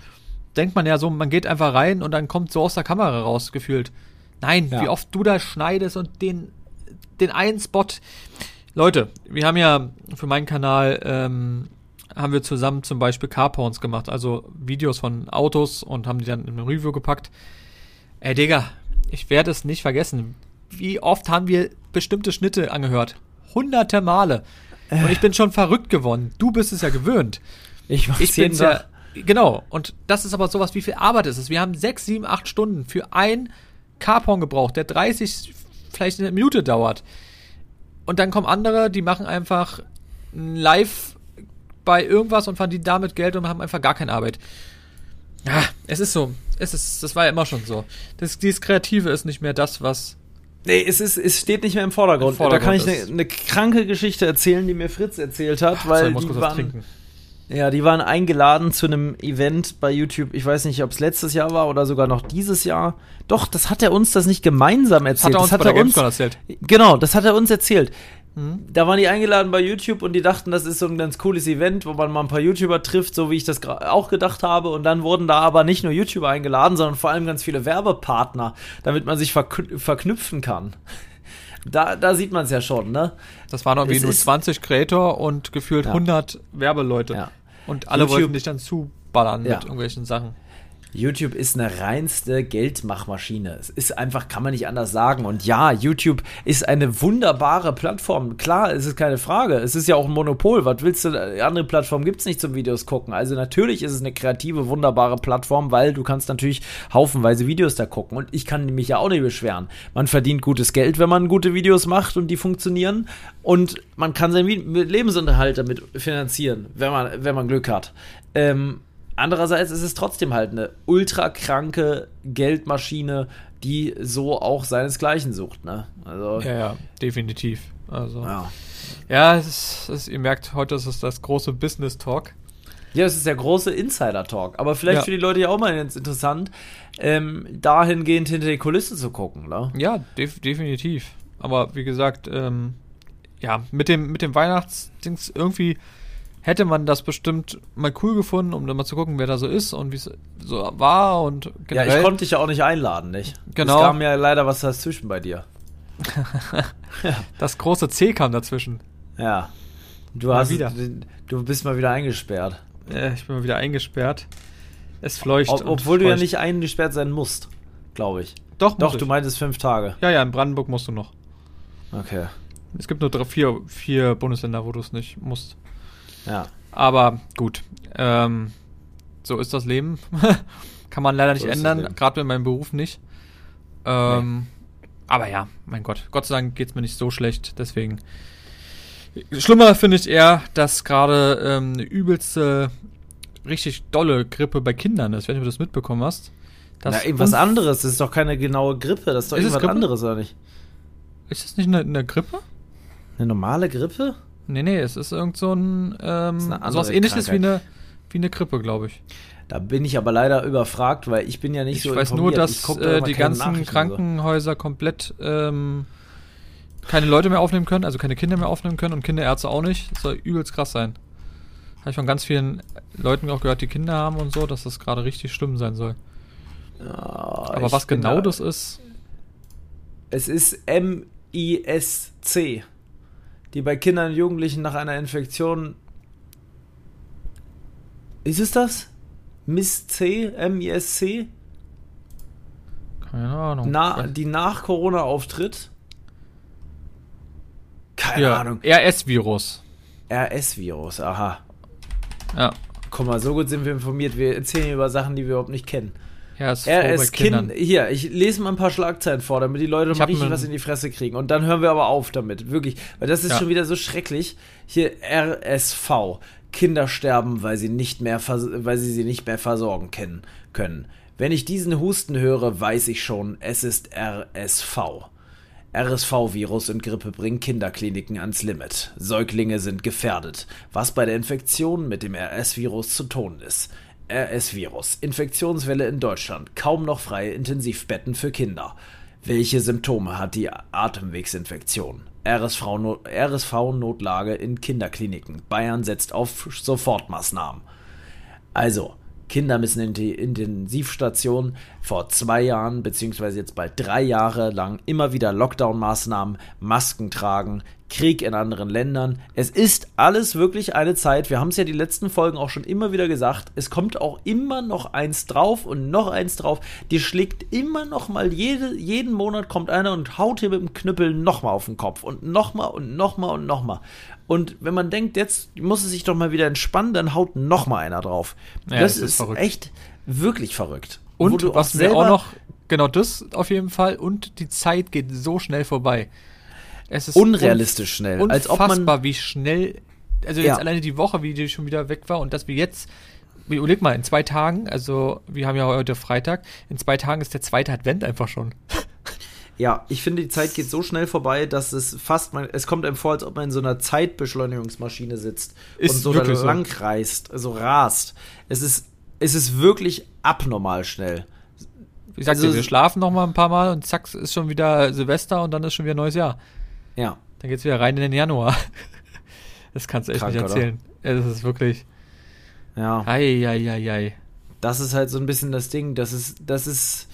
denkt man ja so, man geht einfach rein und dann kommt so aus der Kamera raus, gefühlt. Nein, ja. wie oft du da schneidest und den, den einen Spot. Leute, wir haben ja für meinen Kanal ähm, haben wir zusammen zum Beispiel Carporns gemacht, also Videos von Autos und haben die dann in eine Review gepackt. Ey, Digga, ich werde es nicht vergessen. Wie oft haben wir bestimmte Schnitte angehört? Hunderte Male. Und ich bin schon verrückt geworden. Du bist es ja gewöhnt. Ich, ich bin ja. Genau. Und das ist aber sowas, wie viel Arbeit ist es? Wir haben sechs, sieben, acht Stunden für ein Carporn gebraucht, der 30, vielleicht eine Minute dauert. Und dann kommen andere, die machen einfach live bei irgendwas und verdienen damit Geld und haben einfach gar keine Arbeit. Ja, es ist so. Es ist, das war ja immer schon so. Das, dieses Kreative ist nicht mehr das, was. Nee, es, ist, es steht nicht mehr im Vordergrund. Im Vordergrund da kann ich eine, eine, kranke Geschichte erzählen, die mir Fritz erzählt hat, Ach, weil die waren, ja, die waren eingeladen zu einem Event bei YouTube. Ich weiß nicht, ob es letztes Jahr war oder sogar noch dieses Jahr. Doch, das hat er uns das nicht gemeinsam erzählt. Das hat er uns, das hat er uns erzählt. Genau, das hat er uns erzählt. Mhm. Da waren die eingeladen bei YouTube und die dachten, das ist so ein ganz cooles Event, wo man mal ein paar YouTuber trifft, so wie ich das auch gedacht habe. Und dann wurden da aber nicht nur YouTuber eingeladen, sondern vor allem ganz viele Werbepartner, damit man sich verkn verknüpfen kann. Da, da sieht man es ja schon, ne? Das waren irgendwie nur 20 Creator und gefühlt ja. 100 Werbeleute. Ja. Und alle YouTube, wollten dich dann zuballern ja. mit irgendwelchen Sachen. YouTube ist eine reinste Geldmachmaschine. Es ist einfach, kann man nicht anders sagen. Und ja, YouTube ist eine wunderbare Plattform. Klar, es ist keine Frage. Es ist ja auch ein Monopol. Was willst du? Andere Plattformen gibt es nicht zum Videos gucken. Also natürlich ist es eine kreative, wunderbare Plattform, weil du kannst natürlich haufenweise Videos da gucken. Und ich kann mich ja auch nicht beschweren. Man verdient gutes Geld, wenn man gute Videos macht und die funktionieren. Und man kann seinen Lebensunterhalt damit finanzieren, wenn man, wenn man Glück hat. Ähm, Andererseits ist es trotzdem halt eine ultra kranke Geldmaschine, die so auch seinesgleichen sucht, ne? Also, ja, ja, definitiv. Also, ja, ja es ist, es, ihr merkt, heute ist es das große Business Talk. Ja, es ist der große Insider-Talk. Aber vielleicht ja. für die Leute ja auch mal interessant, ähm, dahingehend hinter die Kulisse zu gucken, ne? Ja, def definitiv. Aber wie gesagt, ähm, ja, mit dem, mit dem Weihnachtsdings irgendwie hätte man das bestimmt mal cool gefunden, um dann mal zu gucken, wer da so ist und wie es so war und generell. Ja, ich konnte dich ja auch nicht einladen, nicht? Genau. Es kam ja leider was dazwischen bei dir. Das große C kam dazwischen. Ja. Du mal hast wieder. Du bist mal wieder eingesperrt. Ja, ich bin mal wieder eingesperrt. Es fleucht. Ob, obwohl du ja nicht eingesperrt sein musst, glaube ich. Doch, Doch, du meintest fünf Tage. Ja, ja, in Brandenburg musst du noch. Okay. Es gibt nur drei, vier, vier Bundesländer, wo du es nicht musst. Ja. Aber gut, ähm, so ist das Leben. Kann man leider nicht so ändern, gerade in meinem Beruf nicht. Ähm, nee. Aber ja, mein Gott, Gott sei Dank geht es mir nicht so schlecht, deswegen. Schlimmer finde ich eher, dass gerade ähm, eine übelste, richtig dolle Grippe bei Kindern ist. Ich weiß nicht, ob du das mitbekommen hast. Das Na, was anderes, das ist doch keine genaue Grippe, das ist doch ist irgendwas anderes, oder nicht? Ist das nicht eine, eine Grippe? Eine normale Grippe? Nee, nee, es ist irgend so ein ähm, so was ähnliches wie eine, wie eine Grippe, glaube ich. Da bin ich aber leider überfragt, weil ich bin ja nicht ich so Ich weiß nur, dass äh, die ganzen Krankenhäuser so. komplett ähm, keine Leute mehr aufnehmen können, also keine Kinder mehr aufnehmen können und Kinderärzte auch nicht. Das soll übelst krass sein. Habe ich von ganz vielen Leuten auch gehört, die Kinder haben und so, dass das gerade richtig schlimm sein soll. Ja, aber was genau da, das ist? Es ist M-I-S-C die bei Kindern und Jugendlichen nach einer Infektion. Ist es das? Miss C? M-I-S-C? Keine Ahnung. Na, die nach Corona auftritt? Keine ja, Ahnung. RS-Virus. RS-Virus, aha. Ja. Guck mal, so gut sind wir informiert. Wir erzählen über Sachen, die wir überhaupt nicht kennen. Ja, ist er ist Kind. Hier, ich lese mal ein paar Schlagzeilen vor, damit die Leute mal richtig was in die Fresse kriegen. Und dann hören wir aber auf damit. Wirklich. Weil das ist ja. schon wieder so schrecklich. Hier RSV. Kinder sterben, weil sie nicht mehr, weil sie sie nicht mehr versorgen können. Wenn ich diesen Husten höre, weiß ich schon, es ist RSV. RSV-Virus und Grippe bringen Kinderkliniken ans Limit. Säuglinge sind gefährdet, was bei der Infektion mit dem RS-Virus zu tun ist. RS-Virus. Infektionswelle in Deutschland. Kaum noch freie Intensivbetten für Kinder. Welche Symptome hat die Atemwegsinfektion? RSV-Notlage in Kinderkliniken. Bayern setzt auf Sofortmaßnahmen. Also, Kinder müssen in die Intensivstation vor zwei Jahren, beziehungsweise jetzt bald drei Jahre lang immer wieder Lockdown-Maßnahmen, Masken tragen, Krieg in anderen Ländern. Es ist alles wirklich eine Zeit. Wir haben es ja die letzten Folgen auch schon immer wieder gesagt. Es kommt auch immer noch eins drauf und noch eins drauf. Die schlägt immer noch mal jede, jeden Monat kommt einer und haut hier mit dem Knüppel noch mal auf den Kopf und noch mal und noch mal und noch mal. Und wenn man denkt, jetzt muss es sich doch mal wieder entspannen, dann haut noch mal einer drauf. Ja, das, das, ist, ist echt wirklich verrückt. Und was wir auch noch, genau das auf jeden Fall. Und die Zeit geht so schnell vorbei. Es ist unrealistisch schnell. Unfassbar, als ob man, wie schnell, also jetzt ja. alleine die Woche, wie die schon wieder weg war und dass wir jetzt, überleg mal, in zwei Tagen, also wir haben ja heute Freitag, in zwei Tagen ist der zweite Advent einfach schon. Ja, ich finde, die Zeit geht so schnell vorbei, dass es fast, man, es kommt einem vor, als ob man in so einer Zeitbeschleunigungsmaschine sitzt ist und so lang so. reist, also rast. Es ist, es ist wirklich abnormal schnell. Ich sag also, wir schlafen noch mal ein paar Mal und zack, ist schon wieder Silvester und dann ist schon wieder neues Jahr. Ja. Dann geht's wieder rein in den Januar. Das kannst du echt Krank, nicht erzählen. Ja, das ist wirklich. Ja. Eieieiei. Das ist halt so ein bisschen das Ding. Das ist, das ist.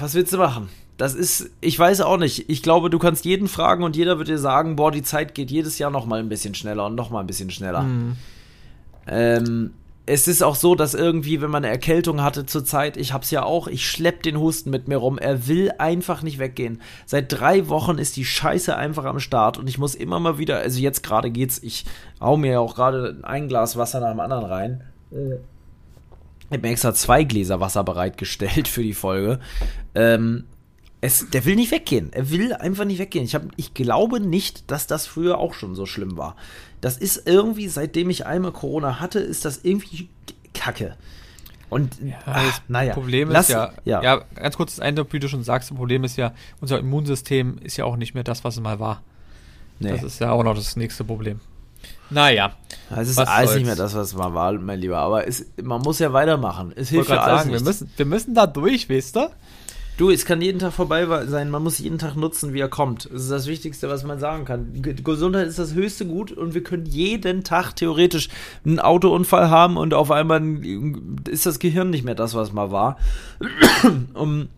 Was willst du machen? Das ist, ich weiß auch nicht. Ich glaube, du kannst jeden fragen und jeder wird dir sagen, boah, die Zeit geht jedes Jahr noch mal ein bisschen schneller und noch mal ein bisschen schneller. Mhm. Ähm, es ist auch so, dass irgendwie, wenn man eine Erkältung hatte zurzeit, ich hab's ja auch, ich schlepp den Husten mit mir rum. Er will einfach nicht weggehen. Seit drei Wochen ist die Scheiße einfach am Start und ich muss immer mal wieder, also jetzt gerade geht's, ich hau mir ja auch gerade ein Glas Wasser nach dem anderen rein. Ich habe mir extra zwei Gläser Wasser bereitgestellt für die Folge. Ähm, es, der will nicht weggehen. Er will einfach nicht weggehen. Ich, hab, ich glaube nicht, dass das früher auch schon so schlimm war. Das ist irgendwie, seitdem ich einmal Corona hatte, ist das irgendwie kacke. Und ja, ach, das naja, Problem ist ja, ja, ja, ganz kurz das eine, wie du schon sagst, das Problem ist ja, unser Immunsystem ist ja auch nicht mehr das, was es mal war. Nee. Das ist ja auch noch das nächste Problem. Naja. Es ist alles nicht mehr das, was mal war, mein Lieber. Aber es, man muss ja weitermachen. Es hilft ja alles sagen, wir müssen, wir müssen da durch, weißt du? Du, es kann jeden Tag vorbei sein, man muss jeden Tag nutzen, wie er kommt. Das ist das Wichtigste, was man sagen kann. Gesundheit ist das höchste Gut und wir können jeden Tag theoretisch einen Autounfall haben und auf einmal ist das Gehirn nicht mehr das, was mal war. um,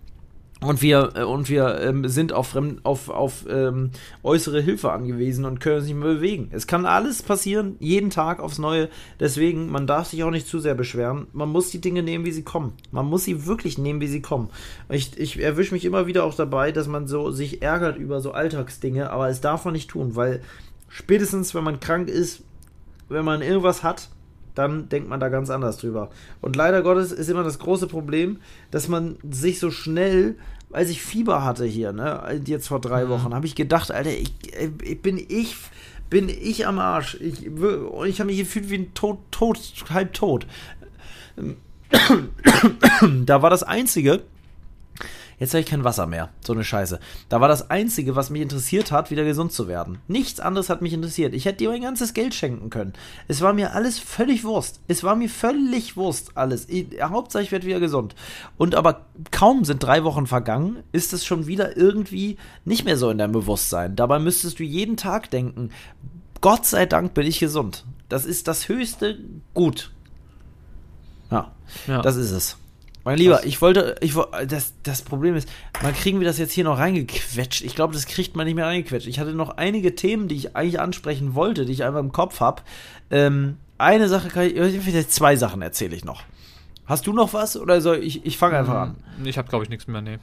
und wir, äh, und wir ähm, sind auf, fremd, auf, auf ähm, äußere Hilfe angewiesen und können uns nicht mehr bewegen. Es kann alles passieren, jeden Tag aufs Neue. Deswegen, man darf sich auch nicht zu sehr beschweren. Man muss die Dinge nehmen, wie sie kommen. Man muss sie wirklich nehmen, wie sie kommen. Ich, ich erwische mich immer wieder auch dabei, dass man so sich ärgert über so Alltagsdinge, aber es darf man nicht tun, weil spätestens, wenn man krank ist, wenn man irgendwas hat, dann denkt man da ganz anders drüber. Und leider Gottes ist immer das große Problem, dass man sich so schnell, als ich Fieber hatte hier, ne, jetzt vor drei mhm. Wochen, habe ich gedacht, Alter, ich, ich, bin ich, bin ich am Arsch. Ich, ich habe mich gefühlt wie ein tot, tot, halb tot. da war das Einzige, Jetzt habe ich kein Wasser mehr. So eine Scheiße. Da war das Einzige, was mich interessiert hat, wieder gesund zu werden. Nichts anderes hat mich interessiert. Ich hätte dir mein ganzes Geld schenken können. Es war mir alles völlig Wurst. Es war mir völlig Wurst alles. Ich, Hauptsache ich werde wieder gesund. Und aber kaum sind drei Wochen vergangen, ist es schon wieder irgendwie nicht mehr so in deinem Bewusstsein. Dabei müsstest du jeden Tag denken, Gott sei Dank bin ich gesund. Das ist das höchste Gut. Ja, ja. das ist es. Mein Lieber, ich wollte, ich das, das Problem ist, man kriegen wir das jetzt hier noch reingequetscht. Ich glaube, das kriegt man nicht mehr reingequetscht. Ich hatte noch einige Themen, die ich eigentlich ansprechen wollte, die ich einfach im Kopf habe. Ähm, eine Sache kann ich, zwei Sachen erzähle ich noch. Hast du noch was oder soll ich, ich fange einfach an? Hm, ich habe glaube ich nichts mehr, nee.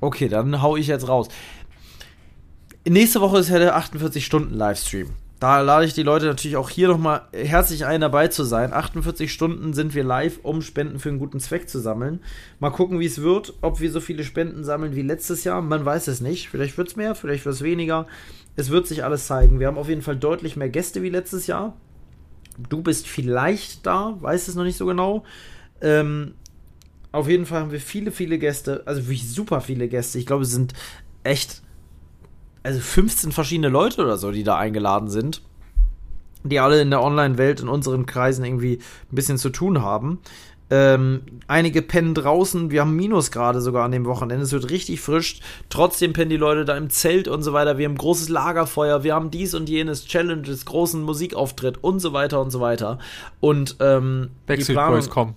Okay, dann hau ich jetzt raus. Nächste Woche ist ja der 48 Stunden Livestream. Da lade ich die Leute natürlich auch hier nochmal herzlich ein, dabei zu sein. 48 Stunden sind wir live, um Spenden für einen guten Zweck zu sammeln. Mal gucken, wie es wird, ob wir so viele Spenden sammeln wie letztes Jahr. Man weiß es nicht. Vielleicht wird es mehr, vielleicht wird es weniger. Es wird sich alles zeigen. Wir haben auf jeden Fall deutlich mehr Gäste wie letztes Jahr. Du bist vielleicht da, weiß es noch nicht so genau. Ähm, auf jeden Fall haben wir viele, viele Gäste, also wirklich super viele Gäste. Ich glaube, es sind echt also 15 verschiedene Leute oder so, die da eingeladen sind. die alle in der Online-Welt in unseren Kreisen irgendwie ein bisschen zu tun haben. Ähm, einige pennen draußen. Wir haben Minusgrade sogar an dem Wochenende. Es wird richtig frisch. Trotzdem pennen die Leute da im Zelt und so weiter. Wir haben großes Lagerfeuer. Wir haben dies und jenes Challenges, großen Musikauftritt und so weiter und so weiter. Und ähm, Backstreet Boys kommen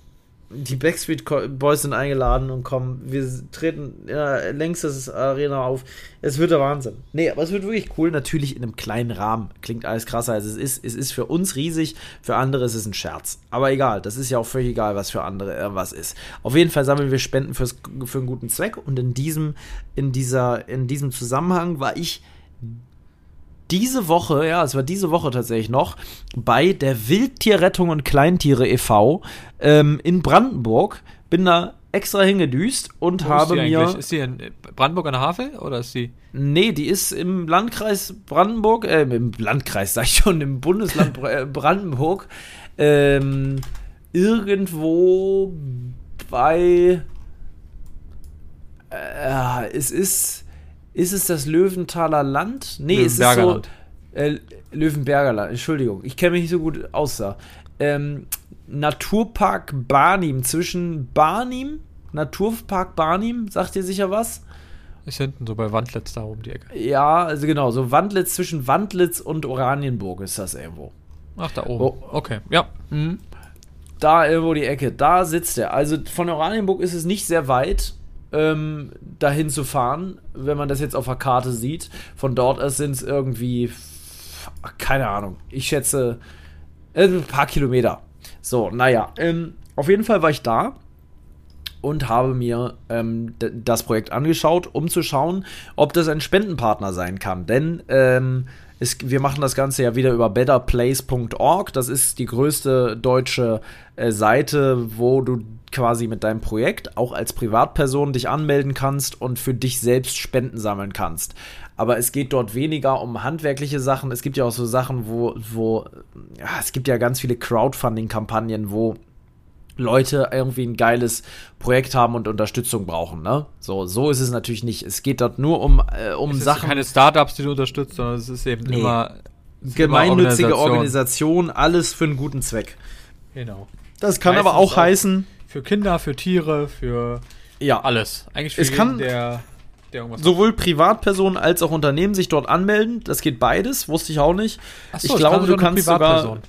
die Backstreet Boys sind eingeladen und kommen. Wir treten in der längstes Arena auf. Es wird der Wahnsinn. Nee, aber es wird wirklich cool. Natürlich in einem kleinen Rahmen. Klingt alles krasser, als es ist. Es ist für uns riesig, für andere ist es ein Scherz. Aber egal, das ist ja auch völlig egal, was für andere äh, was ist. Auf jeden Fall sammeln wir Spenden fürs, für einen guten Zweck. Und in diesem, in dieser, in diesem Zusammenhang war ich diese Woche, ja, es war diese Woche tatsächlich noch, bei der Wildtierrettung und Kleintiere e.V. Ähm, in Brandenburg. Bin da extra hingedüst und Wo habe ist mir. Ist sie in Brandenburg an der Havel oder ist sie? Nee, die ist im Landkreis Brandenburg, äh, im Landkreis, sag ich schon, im Bundesland äh, Brandenburg. Ähm, irgendwo bei. Äh, es ist ist es das Löwenthaler Land? Nee, es ist so. Äh, Löwenberger Land, Entschuldigung. Ich kenne mich nicht so gut aus da. Ähm, Naturpark Barnim zwischen Barnim, Naturpark Barnim, sagt ihr sicher was? Ist hinten so bei Wandlitz da oben die Ecke. Ja, also genau, so Wandlitz zwischen Wandlitz und Oranienburg ist das irgendwo. Ach, da oben. Oh. Okay, ja. Mhm. Da irgendwo die Ecke, da sitzt er. Also von Oranienburg ist es nicht sehr weit ähm, dahin zu fahren, wenn man das jetzt auf der Karte sieht. Von dort aus sind es irgendwie, keine Ahnung, ich schätze äh, ein paar Kilometer. So, naja, ähm, auf jeden Fall war ich da und habe mir ähm, das Projekt angeschaut, um zu schauen, ob das ein Spendenpartner sein kann. Denn ähm, es, wir machen das Ganze ja wieder über betterplace.org. Das ist die größte deutsche äh, Seite, wo du quasi mit deinem Projekt auch als Privatperson dich anmelden kannst und für dich selbst Spenden sammeln kannst. Aber es geht dort weniger um handwerkliche Sachen. Es gibt ja auch so Sachen, wo, wo, ja, es gibt ja ganz viele Crowdfunding-Kampagnen, wo Leute irgendwie ein geiles Projekt haben und Unterstützung brauchen, ne? So, so ist es natürlich nicht. Es geht dort nur um, äh, um es Sachen. keine Startups, die du unterstützt, sondern es ist eben nee. immer gemeinnützige Organisation. Organisation, alles für einen guten Zweck. Genau. Das kann Meistens aber auch heißen, für Kinder, für Tiere, für ja. alles. Eigentlich für es jeden, kann der, der irgendwas sowohl macht. Privatpersonen als auch Unternehmen sich dort anmelden. Das geht beides, wusste ich auch nicht. So, ich glaube, du kannst sogar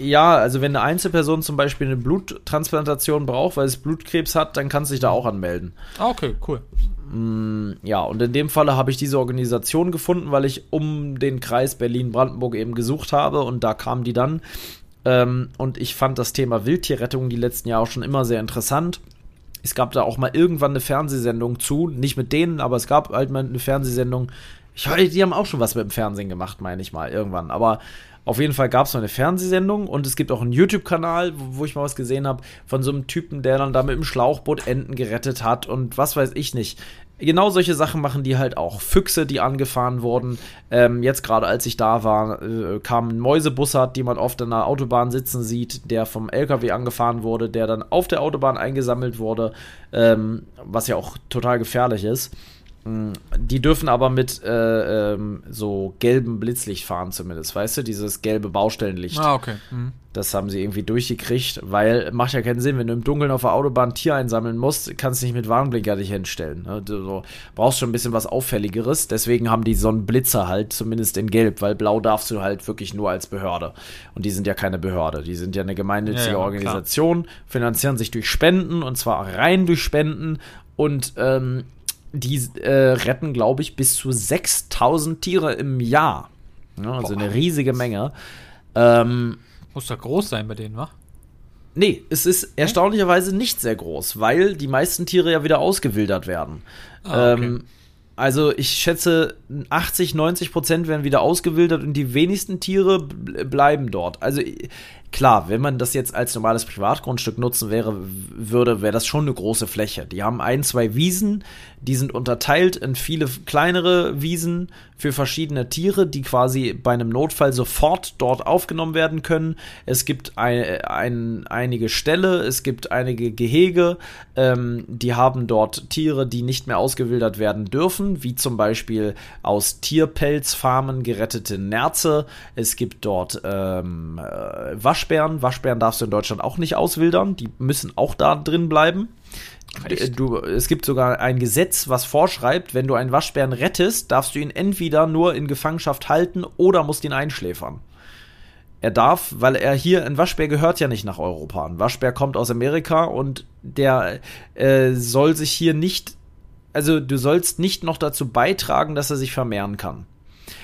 ja, also wenn eine Einzelperson zum Beispiel eine Bluttransplantation braucht, weil es Blutkrebs hat, dann kannst du dich da auch anmelden. Ah, okay, cool. Mm, ja, und in dem Falle habe ich diese Organisation gefunden, weil ich um den Kreis Berlin-Brandenburg eben gesucht habe und da kam die dann. Ähm, und ich fand das Thema Wildtierrettung die letzten Jahre auch schon immer sehr interessant. Es gab da auch mal irgendwann eine Fernsehsendung zu, nicht mit denen, aber es gab halt mal eine Fernsehsendung. Ich, die haben auch schon was mit dem Fernsehen gemacht, meine ich mal, irgendwann. Aber auf jeden Fall gab es mal eine Fernsehsendung und es gibt auch einen YouTube-Kanal, wo, wo, ich mal was gesehen habe, von so einem Typen, der dann da mit dem Schlauchboot Enten gerettet hat und was weiß ich nicht genau solche Sachen machen die halt auch. Füchse, die angefahren wurden. Ähm, jetzt gerade als ich da war, äh, kam ein Mäusebussard, die man oft an der Autobahn sitzen sieht, der vom LKW angefahren wurde, der dann auf der Autobahn eingesammelt wurde, ähm, was ja auch total gefährlich ist. Mm, die dürfen aber mit äh, ähm, so gelbem Blitzlicht fahren, zumindest, weißt du? Dieses gelbe Baustellenlicht. Ah, okay. Mhm. Das haben sie irgendwie durchgekriegt, weil macht ja keinen Sinn, wenn du im Dunkeln auf der Autobahn ein Tier einsammeln musst, kannst du nicht mit Warnblinker dich hinstellen. Ne? Du brauchst schon ein bisschen was Auffälligeres. Deswegen haben die so einen Blitzer halt, zumindest in Gelb, weil Blau darfst du halt wirklich nur als Behörde. Und die sind ja keine Behörde. Die sind ja eine gemeinnützige ja, ja, Organisation, klar. finanzieren sich durch Spenden und zwar rein durch Spenden. Und ähm, die äh, retten, glaube ich, bis zu 6000 Tiere im Jahr. Ja, also Boah. eine riesige Menge. Ähm, muss doch groß sein bei denen, wa? Nee, es ist erstaunlicherweise nicht sehr groß, weil die meisten Tiere ja wieder ausgewildert werden. Ah, okay. ähm, also ich schätze, 80, 90 Prozent werden wieder ausgewildert und die wenigsten Tiere bleiben dort. Also klar, wenn man das jetzt als normales Privatgrundstück nutzen wäre, würde, wäre das schon eine große Fläche. Die haben ein, zwei Wiesen, die sind unterteilt in viele kleinere Wiesen für verschiedene Tiere, die quasi bei einem Notfall sofort dort aufgenommen werden können. Es gibt ein, ein, einige Ställe, es gibt einige Gehege, ähm, die haben dort Tiere, die nicht mehr ausgewildert werden dürfen, wie zum Beispiel aus Tierpelzfarmen gerettete Nerze. Es gibt dort ähm, äh, Waschbären. Waschbären darfst du in Deutschland auch nicht auswildern, die müssen auch da drin bleiben. Du, es gibt sogar ein Gesetz, was vorschreibt, wenn du einen Waschbären rettest, darfst du ihn entweder nur in Gefangenschaft halten oder musst ihn einschläfern. Er darf, weil er hier, ein Waschbär gehört ja nicht nach Europa. Ein Waschbär kommt aus Amerika und der äh, soll sich hier nicht, also du sollst nicht noch dazu beitragen, dass er sich vermehren kann.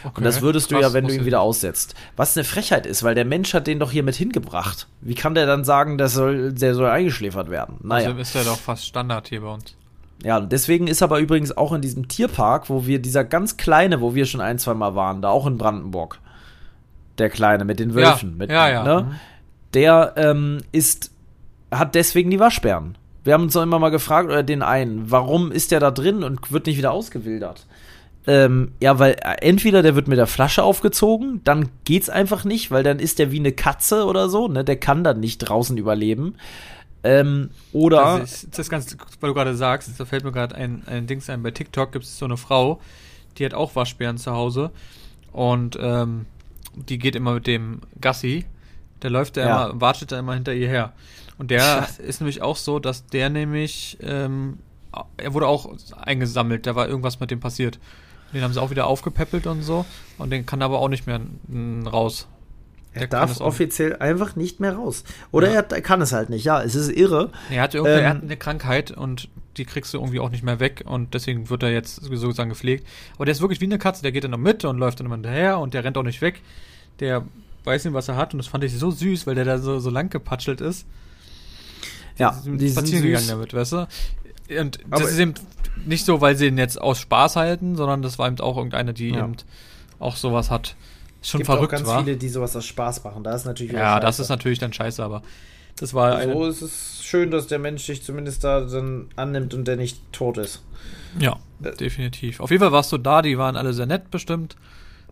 Okay, und das würdest du ja, wenn du ihn wieder aussetzt. Was eine Frechheit ist, weil der Mensch hat den doch hier mit hingebracht. Wie kann der dann sagen, der soll, der soll eingeschläfert werden? Naja. Also ist der doch fast Standard hier bei uns. Ja, deswegen ist aber übrigens auch in diesem Tierpark, wo wir, dieser ganz kleine, wo wir schon ein, zwei Mal waren, da auch in Brandenburg, der kleine mit den Wölfen, ja, mit, ja, ja. Ne? Mhm. der ähm, ist, hat deswegen die Waschbären. Wir haben uns doch immer mal gefragt, oder den einen, warum ist der da drin und wird nicht wieder ausgewildert? Ähm, ja, weil äh, entweder der wird mit der Flasche aufgezogen, dann geht's einfach nicht, weil dann ist der wie eine Katze oder so, ne? Der kann dann nicht draußen überleben. Ähm, oder. Das, ist, das Ganze, weil du gerade sagst, da fällt mir gerade ein, ein Dings ein. Bei TikTok gibt es so eine Frau, die hat auch Waschbären zu Hause und ähm, die geht immer mit dem Gassi. Der läuft da ja. immer, wartet da immer hinter ihr her. Und der ist nämlich auch so, dass der nämlich, ähm, er wurde auch eingesammelt, da war irgendwas mit dem passiert. Den haben sie auch wieder aufgepäppelt und so. Und den kann aber auch nicht mehr raus. Er darf offiziell einfach nicht mehr raus. Oder ja. er kann es halt nicht. Ja, es ist irre. Er hat, ähm, er hat eine Krankheit und die kriegst du irgendwie auch nicht mehr weg und deswegen wird er jetzt sozusagen gepflegt. Aber der ist wirklich wie eine Katze, der geht dann noch mit und läuft dann immer hinterher und der rennt auch nicht weg. Der weiß nicht, was er hat und das fand ich so süß, weil der da so, so lang gepatschelt ist. Ja, die sind spazieren gegangen damit, weißt du? Und das Aber ist eben nicht so, weil sie ihn jetzt aus Spaß halten, sondern das war eben auch irgendeine, die ja. eben auch sowas hat. Ist schon Gibt verrückt, auch ganz war. viele, die sowas aus Spaß machen. Da ist natürlich Ja, das ist natürlich dann scheiße, aber das war also So ist es schön, dass der Mensch sich zumindest da dann annimmt und der nicht tot ist. Ja, äh, definitiv. Auf jeden Fall warst du da, die waren alle sehr nett bestimmt.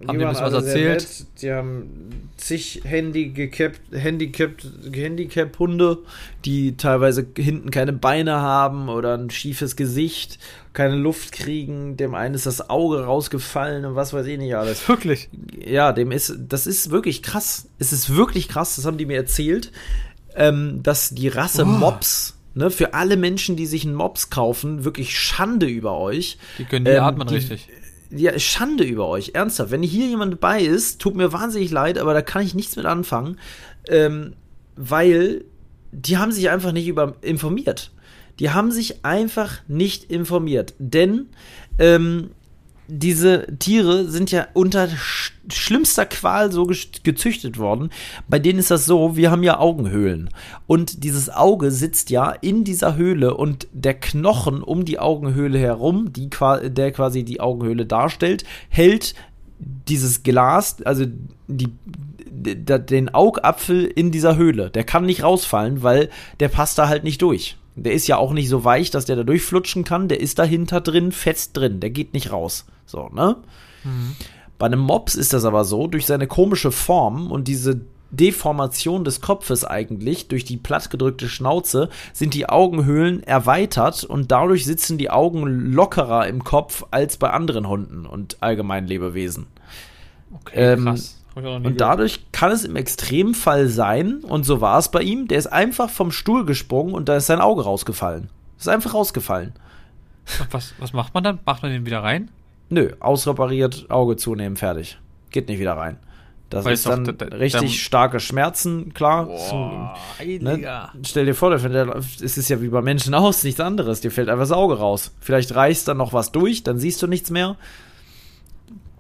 Haben dir was erzählt? Nett. Die haben zig Handicapped, Handicapped, Handicap-Hunde, die teilweise hinten keine Beine haben oder ein schiefes Gesicht, keine Luft kriegen. Dem einen ist das Auge rausgefallen und was weiß ich nicht alles. Wirklich? Ja, dem ist, das ist wirklich krass. Es ist wirklich krass, das haben die mir erzählt, ähm, dass die Rasse oh. Mops Ne, für alle Menschen, die sich einen Mops kaufen, wirklich Schande über euch. Die können die ähm, atmen die, richtig ja, Schande über euch, ernsthaft. Wenn hier jemand dabei ist, tut mir wahnsinnig leid, aber da kann ich nichts mit anfangen, ähm, weil die haben sich einfach nicht über informiert. Die haben sich einfach nicht informiert, denn ähm, diese Tiere sind ja unter sch schlimmster Qual so gezüchtet worden. Bei denen ist das so, wir haben ja Augenhöhlen. Und dieses Auge sitzt ja in dieser Höhle und der Knochen um die Augenhöhle herum, die, der quasi die Augenhöhle darstellt, hält dieses Glas, also die, den Augapfel in dieser Höhle. Der kann nicht rausfallen, weil der passt da halt nicht durch. Der ist ja auch nicht so weich, dass der da durchflutschen kann. Der ist dahinter drin, fest drin. Der geht nicht raus. So, ne? Mhm. Bei einem Mops ist das aber so, durch seine komische Form und diese Deformation des Kopfes eigentlich, durch die plattgedrückte Schnauze, sind die Augenhöhlen erweitert und dadurch sitzen die Augen lockerer im Kopf als bei anderen Hunden und allgemein Lebewesen. Okay, ähm, krass. Und dadurch kann es im Extremfall sein, und so war es bei ihm, der ist einfach vom Stuhl gesprungen und da ist sein Auge rausgefallen. Ist einfach rausgefallen. Was, was macht man dann? Macht man den wieder rein? Nö, ausrepariert, Auge zunehmen, fertig. Geht nicht wieder rein. Das Weil ist dann doch, richtig dann, starke Schmerzen, klar. Boah, ne? Stell dir vor, es ist ja wie bei Menschen aus, nichts anderes. Dir fällt einfach das Auge raus. Vielleicht reißt dann noch was durch, dann siehst du nichts mehr.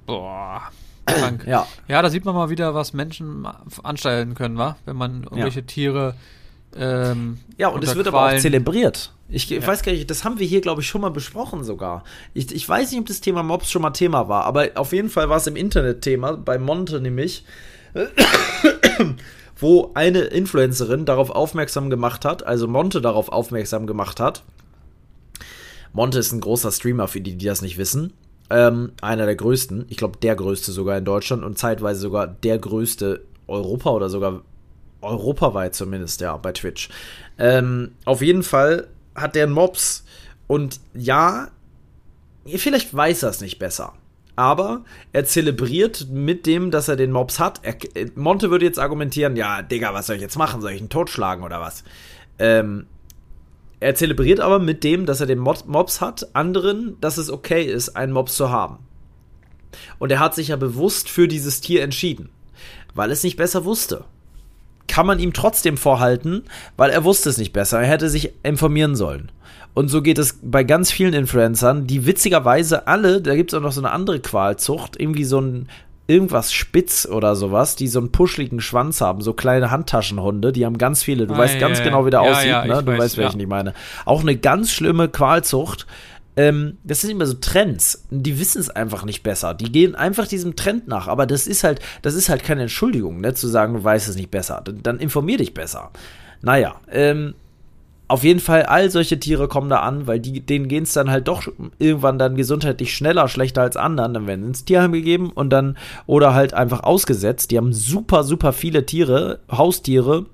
Boah. Krank. Ja. ja, da sieht man mal wieder, was Menschen anstellen können, wa? Wenn man irgendwelche ja. Tiere ähm, ja, und es wird aber auch zelebriert. Ich ja. weiß gar nicht, das haben wir hier, glaube ich, schon mal besprochen sogar. Ich, ich weiß nicht, ob das Thema Mobs schon mal Thema war, aber auf jeden Fall war es im Internet Thema, bei Monte nämlich, wo eine Influencerin darauf aufmerksam gemacht hat, also Monte darauf aufmerksam gemacht hat. Monte ist ein großer Streamer, für die, die das nicht wissen. Ähm, einer der größten, ich glaube der größte sogar in Deutschland und zeitweise sogar der größte Europa oder sogar europaweit zumindest, ja, bei Twitch. Ähm, auf jeden Fall hat der Mobs und ja, vielleicht weiß er es nicht besser. Aber er zelebriert mit dem, dass er den Mobs hat. Er, Monte würde jetzt argumentieren, ja, Digga, was soll ich jetzt machen? Soll ich ihn totschlagen oder was? Ähm, er zelebriert aber mit dem, dass er den Mobs hat, anderen, dass es okay ist, einen Mobs zu haben. Und er hat sich ja bewusst für dieses Tier entschieden, weil es nicht besser wusste. Kann man ihm trotzdem vorhalten, weil er wusste es nicht besser. Er hätte sich informieren sollen. Und so geht es bei ganz vielen Influencern, die witzigerweise alle, da gibt es auch noch so eine andere Qualzucht, irgendwie so ein irgendwas spitz oder sowas, die so einen puschligen Schwanz haben, so kleine Handtaschenhunde, die haben ganz viele. Du ah, weißt ja, ganz ja, genau, wie der ja, aussieht, ne? Du weiß, weißt, welchen ich meine. Auch eine ganz schlimme Qualzucht. Ähm, das sind immer so Trends. Die wissen es einfach nicht besser. Die gehen einfach diesem Trend nach. Aber das ist halt, das ist halt keine Entschuldigung, ne? Zu sagen, du weißt es nicht besser. Dann, dann informier dich besser. Naja, ähm, auf jeden Fall, all solche Tiere kommen da an, weil die, denen gehen es dann halt doch irgendwann dann gesundheitlich schneller, schlechter als anderen. Dann werden sie ins Tierheim gegeben und dann, oder halt einfach ausgesetzt. Die haben super, super viele Tiere, Haustiere,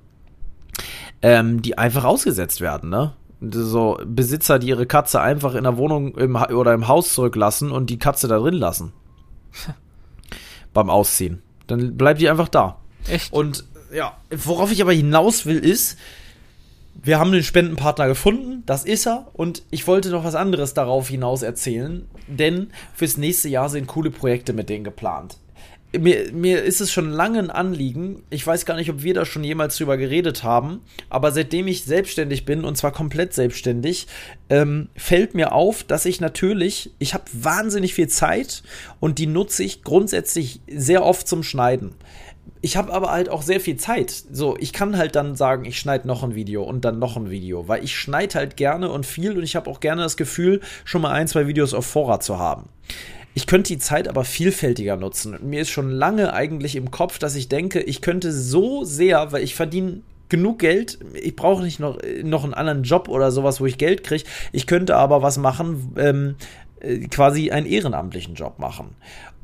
ähm, die einfach ausgesetzt werden, ne? So Besitzer, die ihre Katze einfach in der Wohnung im, oder im Haus zurücklassen und die Katze da drin lassen. Beim Ausziehen. Dann bleibt die einfach da. Echt? Und ja, worauf ich aber hinaus will, ist, wir haben den Spendenpartner gefunden, das ist er. Und ich wollte noch was anderes darauf hinaus erzählen, denn fürs nächste Jahr sind coole Projekte mit denen geplant. Mir, mir ist es schon lange ein Anliegen. Ich weiß gar nicht, ob wir da schon jemals drüber geredet haben. Aber seitdem ich selbstständig bin, und zwar komplett selbstständig, ähm, fällt mir auf, dass ich natürlich, ich habe wahnsinnig viel Zeit und die nutze ich grundsätzlich sehr oft zum Schneiden ich habe aber halt auch sehr viel Zeit. So, ich kann halt dann sagen, ich schneide noch ein Video und dann noch ein Video, weil ich schneide halt gerne und viel und ich habe auch gerne das Gefühl, schon mal ein, zwei Videos auf Vorrat zu haben. Ich könnte die Zeit aber vielfältiger nutzen. Mir ist schon lange eigentlich im Kopf, dass ich denke, ich könnte so sehr, weil ich verdiene genug Geld. Ich brauche nicht noch, noch einen anderen Job oder sowas, wo ich Geld kriege. Ich könnte aber was machen, ähm, äh, quasi einen ehrenamtlichen Job machen.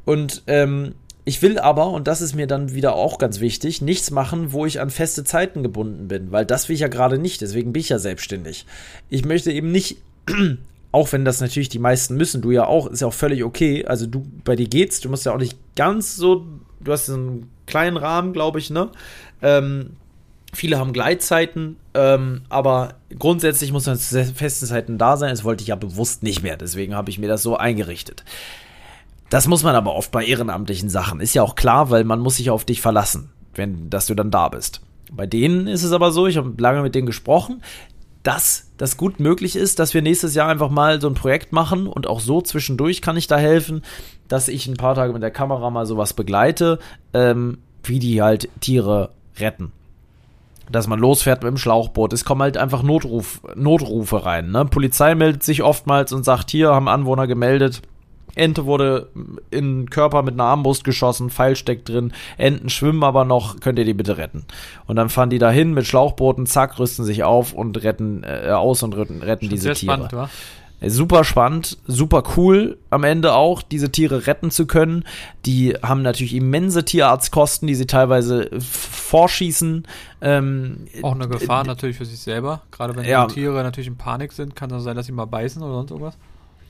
Und ähm, ich will aber, und das ist mir dann wieder auch ganz wichtig, nichts machen, wo ich an feste Zeiten gebunden bin, weil das will ich ja gerade nicht, deswegen bin ich ja selbstständig. Ich möchte eben nicht, auch wenn das natürlich die meisten müssen, du ja auch, ist ja auch völlig okay, also du, bei dir geht's, du musst ja auch nicht ganz so, du hast einen kleinen Rahmen, glaube ich, ne? Ähm, Viele haben Gleitzeiten, ähm, aber grundsätzlich muss man zu festen Zeiten da sein. Das wollte ich ja bewusst nicht mehr. Deswegen habe ich mir das so eingerichtet. Das muss man aber oft bei ehrenamtlichen Sachen. Ist ja auch klar, weil man muss sich auf dich verlassen, wenn, dass du dann da bist. Bei denen ist es aber so, ich habe lange mit denen gesprochen, dass das gut möglich ist, dass wir nächstes Jahr einfach mal so ein Projekt machen und auch so zwischendurch kann ich da helfen, dass ich ein paar Tage mit der Kamera mal sowas begleite, ähm, wie die halt Tiere retten. Dass man losfährt mit dem Schlauchboot. Es kommen halt einfach Notruf, Notrufe rein. Ne? Polizei meldet sich oftmals und sagt, hier haben Anwohner gemeldet, Ente wurde in den Körper mit einer Armbrust geschossen, Pfeil steckt drin, Enten schwimmen aber noch, könnt ihr die bitte retten? Und dann fahren die dahin mit Schlauchbooten, zack, rüsten sich auf und retten äh, aus und retten, retten diese Tiere. Spannend, wa? Super spannend, super cool am Ende auch, diese Tiere retten zu können. Die haben natürlich immense Tierarztkosten, die sie teilweise vorschießen. Ähm, auch eine Gefahr äh, natürlich für sich selber. Gerade wenn ja, die Tiere natürlich in Panik sind, kann es sein, dass sie mal beißen oder sonst irgendwas.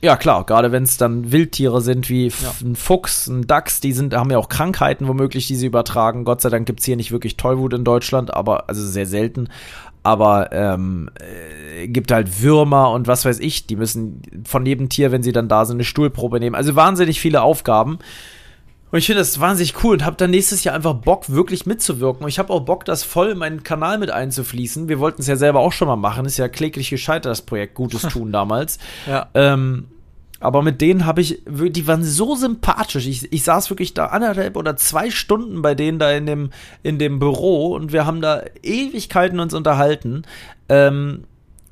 Ja, klar, gerade wenn es dann Wildtiere sind wie ja. ein Fuchs, ein Dachs, die sind, haben ja auch Krankheiten womöglich, die sie übertragen. Gott sei Dank gibt's hier nicht wirklich Tollwut in Deutschland, aber, also sehr selten. Aber ähm, äh, gibt halt Würmer und was weiß ich, die müssen von jedem Tier, wenn sie dann da sind, eine Stuhlprobe nehmen. Also wahnsinnig viele Aufgaben. Und ich finde das wahnsinnig cool und habe dann nächstes Jahr einfach Bock, wirklich mitzuwirken. Und ich habe auch Bock, das voll in meinen Kanal mit einzufließen. Wir wollten es ja selber auch schon mal machen. Ist ja kläglich gescheitert, das Projekt Gutes tun damals. ja. Ähm, aber mit denen habe ich, die waren so sympathisch. Ich, ich saß wirklich da anderthalb oder zwei Stunden bei denen da in dem, in dem Büro und wir haben da Ewigkeiten uns unterhalten. Ähm,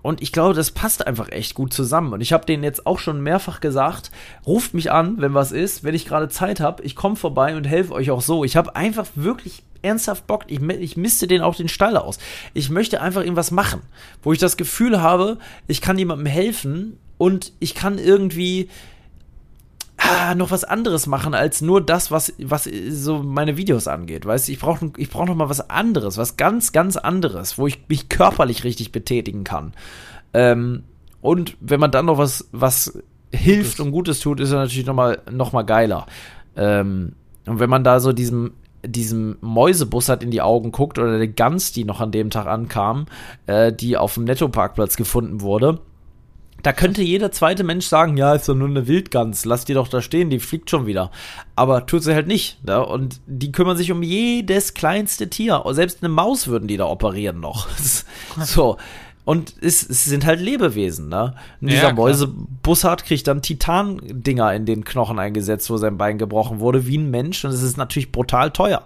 und ich glaube, das passt einfach echt gut zusammen. Und ich habe denen jetzt auch schon mehrfach gesagt, ruft mich an, wenn was ist, wenn ich gerade Zeit habe, ich komme vorbei und helfe euch auch so. Ich habe einfach wirklich ernsthaft Bock, ich, ich misste den auch den Stall aus. Ich möchte einfach irgendwas machen, wo ich das Gefühl habe, ich kann jemandem helfen und ich kann irgendwie ah, noch was anderes machen als nur das, was, was so meine Videos angeht. Weißt du, ich brauche ich brauch noch mal was anderes, was ganz, ganz anderes, wo ich mich körperlich richtig betätigen kann. Ähm, und wenn man dann noch was, was hilft Gutes. und Gutes tut, ist er natürlich noch mal, noch mal geiler. Ähm, und wenn man da so diesem diesem Mäusebus hat in die Augen guckt oder der Gans, die noch an dem Tag ankam, äh, die auf dem Nettoparkplatz gefunden wurde, da könnte jeder zweite Mensch sagen, ja, ist doch nur eine Wildgans, lass die doch da stehen, die fliegt schon wieder. Aber tut sie halt nicht. Ne? Und die kümmern sich um jedes kleinste Tier. Selbst eine Maus würden die da operieren noch. so. Und es, es, sind halt Lebewesen, ne? Und dieser ja, Mäusebussard kriegt dann Titan-Dinger in den Knochen eingesetzt, wo sein Bein gebrochen wurde, wie ein Mensch. Und es ist natürlich brutal teuer.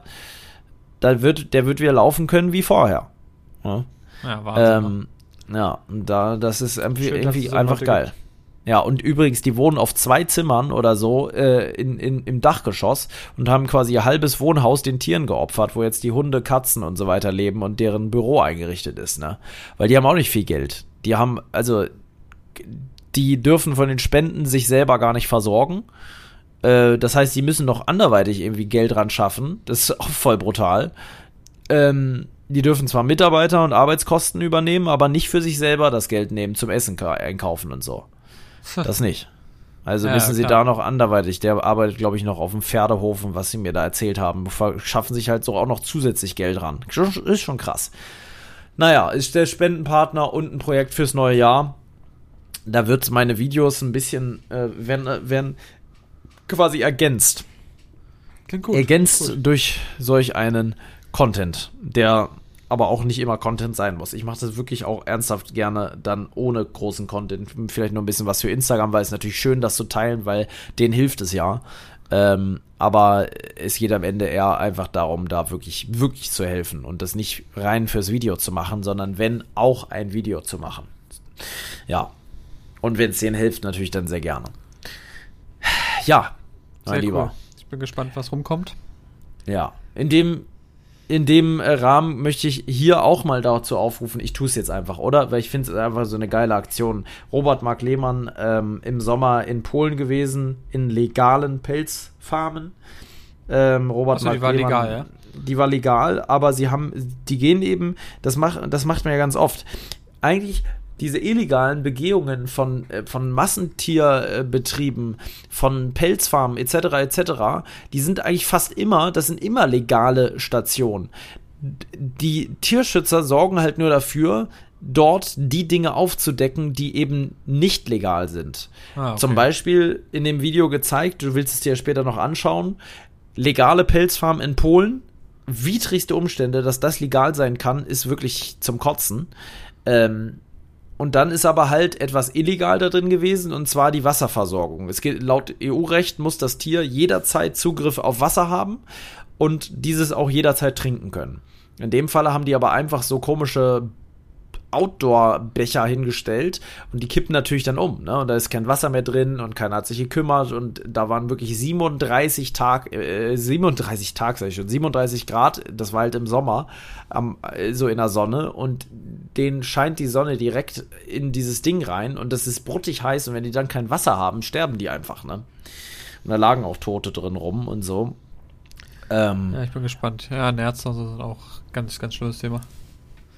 Da wird, der wird wieder laufen können wie vorher. Ne? Ja, Wahnsinn. Ähm, ja, da, das ist irgendwie, Schön, irgendwie einfach geil. Gibt. Ja, und übrigens, die wohnen auf zwei Zimmern oder so äh, in, in, im Dachgeschoss und haben quasi ihr halbes Wohnhaus den Tieren geopfert, wo jetzt die Hunde, Katzen und so weiter leben und deren Büro eingerichtet ist, ne? Weil die haben auch nicht viel Geld. Die haben, also, die dürfen von den Spenden sich selber gar nicht versorgen. Äh, das heißt, die müssen noch anderweitig irgendwie Geld ran schaffen. Das ist auch voll brutal. Ähm, die dürfen zwar Mitarbeiter und Arbeitskosten übernehmen, aber nicht für sich selber das Geld nehmen zum Essen einkaufen und so. Das nicht. Also ja, müssen sie klar. da noch anderweitig. Der arbeitet, glaube ich, noch auf dem Pferdehof und was sie mir da erzählt haben. Schaffen sich halt so auch noch zusätzlich Geld ran. Ist schon krass. Naja, ist der Spendenpartner und ein Projekt fürs neue Jahr. Da wird meine Videos ein bisschen, äh, werden, äh, werden quasi ergänzt. Klingt gut. Ergänzt gut. durch solch einen Content, der aber auch nicht immer Content sein muss. Ich mache das wirklich auch ernsthaft gerne dann ohne großen Content. Vielleicht nur ein bisschen was für Instagram, weil es natürlich schön, das zu teilen, weil denen hilft es ja. Ähm, aber es geht am Ende eher einfach darum, da wirklich, wirklich zu helfen und das nicht rein fürs Video zu machen, sondern wenn auch ein Video zu machen. Ja. Und wenn es denen hilft, natürlich dann sehr gerne. Ja, mein sehr Lieber. Cool. Ich bin gespannt, was rumkommt. Ja. In dem in dem äh, Rahmen möchte ich hier auch mal dazu aufrufen, ich tue es jetzt einfach, oder? Weil ich finde es einfach so eine geile Aktion. Robert Mark Lehmann ähm, im Sommer in Polen gewesen, in legalen Pelzfarmen. Ähm, Robert Achso, Mark die war Lehmann, legal, ja? Die war legal, aber sie haben, die gehen eben, das macht, das macht man ja ganz oft. Eigentlich diese illegalen Begehungen von, äh, von Massentierbetrieben, von Pelzfarmen etc. etc., die sind eigentlich fast immer, das sind immer legale Stationen. Die Tierschützer sorgen halt nur dafür, dort die Dinge aufzudecken, die eben nicht legal sind. Ah, okay. Zum Beispiel in dem Video gezeigt, du willst es dir ja später noch anschauen, legale Pelzfarmen in Polen, widrigste Umstände, dass das legal sein kann, ist wirklich zum Kotzen. Ähm, und dann ist aber halt etwas illegal da drin gewesen, und zwar die Wasserversorgung. Es geht, laut EU-Recht muss das Tier jederzeit Zugriff auf Wasser haben und dieses auch jederzeit trinken können. In dem Falle haben die aber einfach so komische Outdoor-Becher hingestellt und die kippen natürlich dann um. Ne? Und da ist kein Wasser mehr drin und keiner hat sich gekümmert und da waren wirklich 37 Tag, äh, 37 Tag, sag ich schon, 37 Grad, das war halt im Sommer, am, äh, so in der Sonne und denen scheint die Sonne direkt in dieses Ding rein und das ist bruttig heiß und wenn die dann kein Wasser haben, sterben die einfach, ne? Und da lagen auch Tote drin rum und so. Ähm, ja, ich bin gespannt. Ja, Nerz, das ist auch ganz, ganz schlimmes Thema.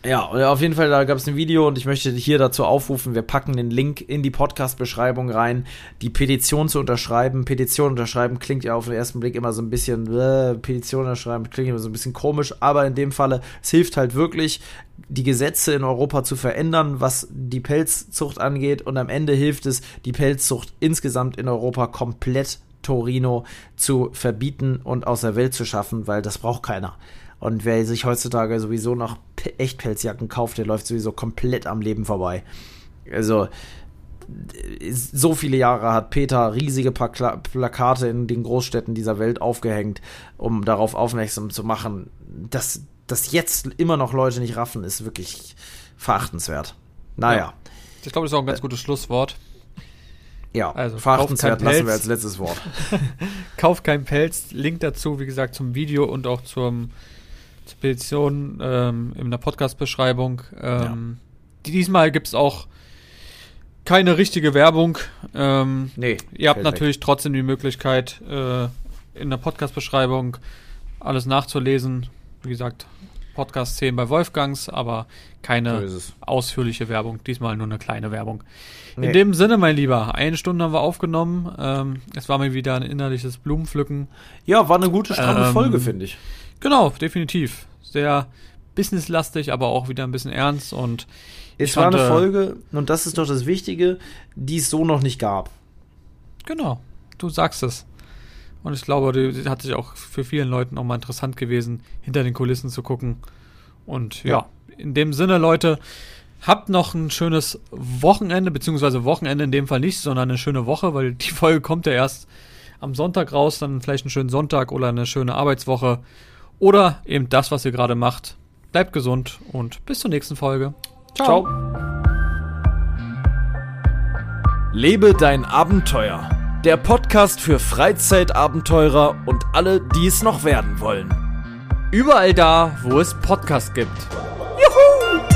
Ja, auf jeden Fall, da gab es ein Video und ich möchte hier dazu aufrufen, wir packen den Link in die Podcast-Beschreibung rein, die Petition zu unterschreiben. Petition unterschreiben klingt ja auf den ersten Blick immer so ein bisschen, äh, Petition unterschreiben klingt immer so ein bisschen komisch, aber in dem Falle, es hilft halt wirklich, die Gesetze in Europa zu verändern, was die Pelzzucht angeht und am Ende hilft es, die Pelzzucht insgesamt in Europa komplett Torino zu verbieten und aus der Welt zu schaffen, weil das braucht keiner. Und wer sich heutzutage sowieso noch Echtpelzjacken kauft, der läuft sowieso komplett am Leben vorbei. Also, so viele Jahre hat Peter riesige Pla Plakate in den Großstädten dieser Welt aufgehängt, um darauf aufmerksam zu machen. Dass, dass jetzt immer noch Leute nicht raffen, ist wirklich verachtenswert. Naja. Ja. Ich glaube, das ist auch ein ganz gutes Schlusswort. Ja, also, verachtenswert lassen wir als letztes Wort. Kauf kein Pelz. Link dazu, wie gesagt, zum Video und auch zum zur Petition ähm, in der Podcast-Beschreibung. Ähm, ja. Diesmal gibt es auch keine richtige Werbung. Ähm, nee. Ihr habt natürlich weg. trotzdem die Möglichkeit, äh, in der Podcast-Beschreibung alles nachzulesen. Wie gesagt, Podcast 10 bei Wolfgangs, aber keine so ausführliche Werbung. Diesmal nur eine kleine Werbung. Nee. In dem Sinne, mein Lieber, eine Stunde haben wir aufgenommen. Ähm, es war mir wieder ein innerliches Blumenpflücken. Ja, war eine gute, stramme ähm, Folge, finde ich. Genau, definitiv. Sehr businesslastig, aber auch wieder ein bisschen ernst und es war eine Folge, und das ist doch das Wichtige, die es so noch nicht gab. Genau, du sagst es. Und ich glaube, die hat sich auch für vielen Leuten auch mal interessant gewesen, hinter den Kulissen zu gucken. Und ja, ja in dem Sinne, Leute, habt noch ein schönes Wochenende, beziehungsweise Wochenende in dem Fall nicht, sondern eine schöne Woche, weil die Folge kommt ja erst am Sonntag raus, dann vielleicht einen schönen Sonntag oder eine schöne Arbeitswoche. Oder eben das, was ihr gerade macht. Bleibt gesund und bis zur nächsten Folge. Ciao. Ciao. Lebe dein Abenteuer der Podcast für Freizeitabenteurer und alle, die es noch werden wollen. Überall da, wo es Podcasts gibt. Juhu!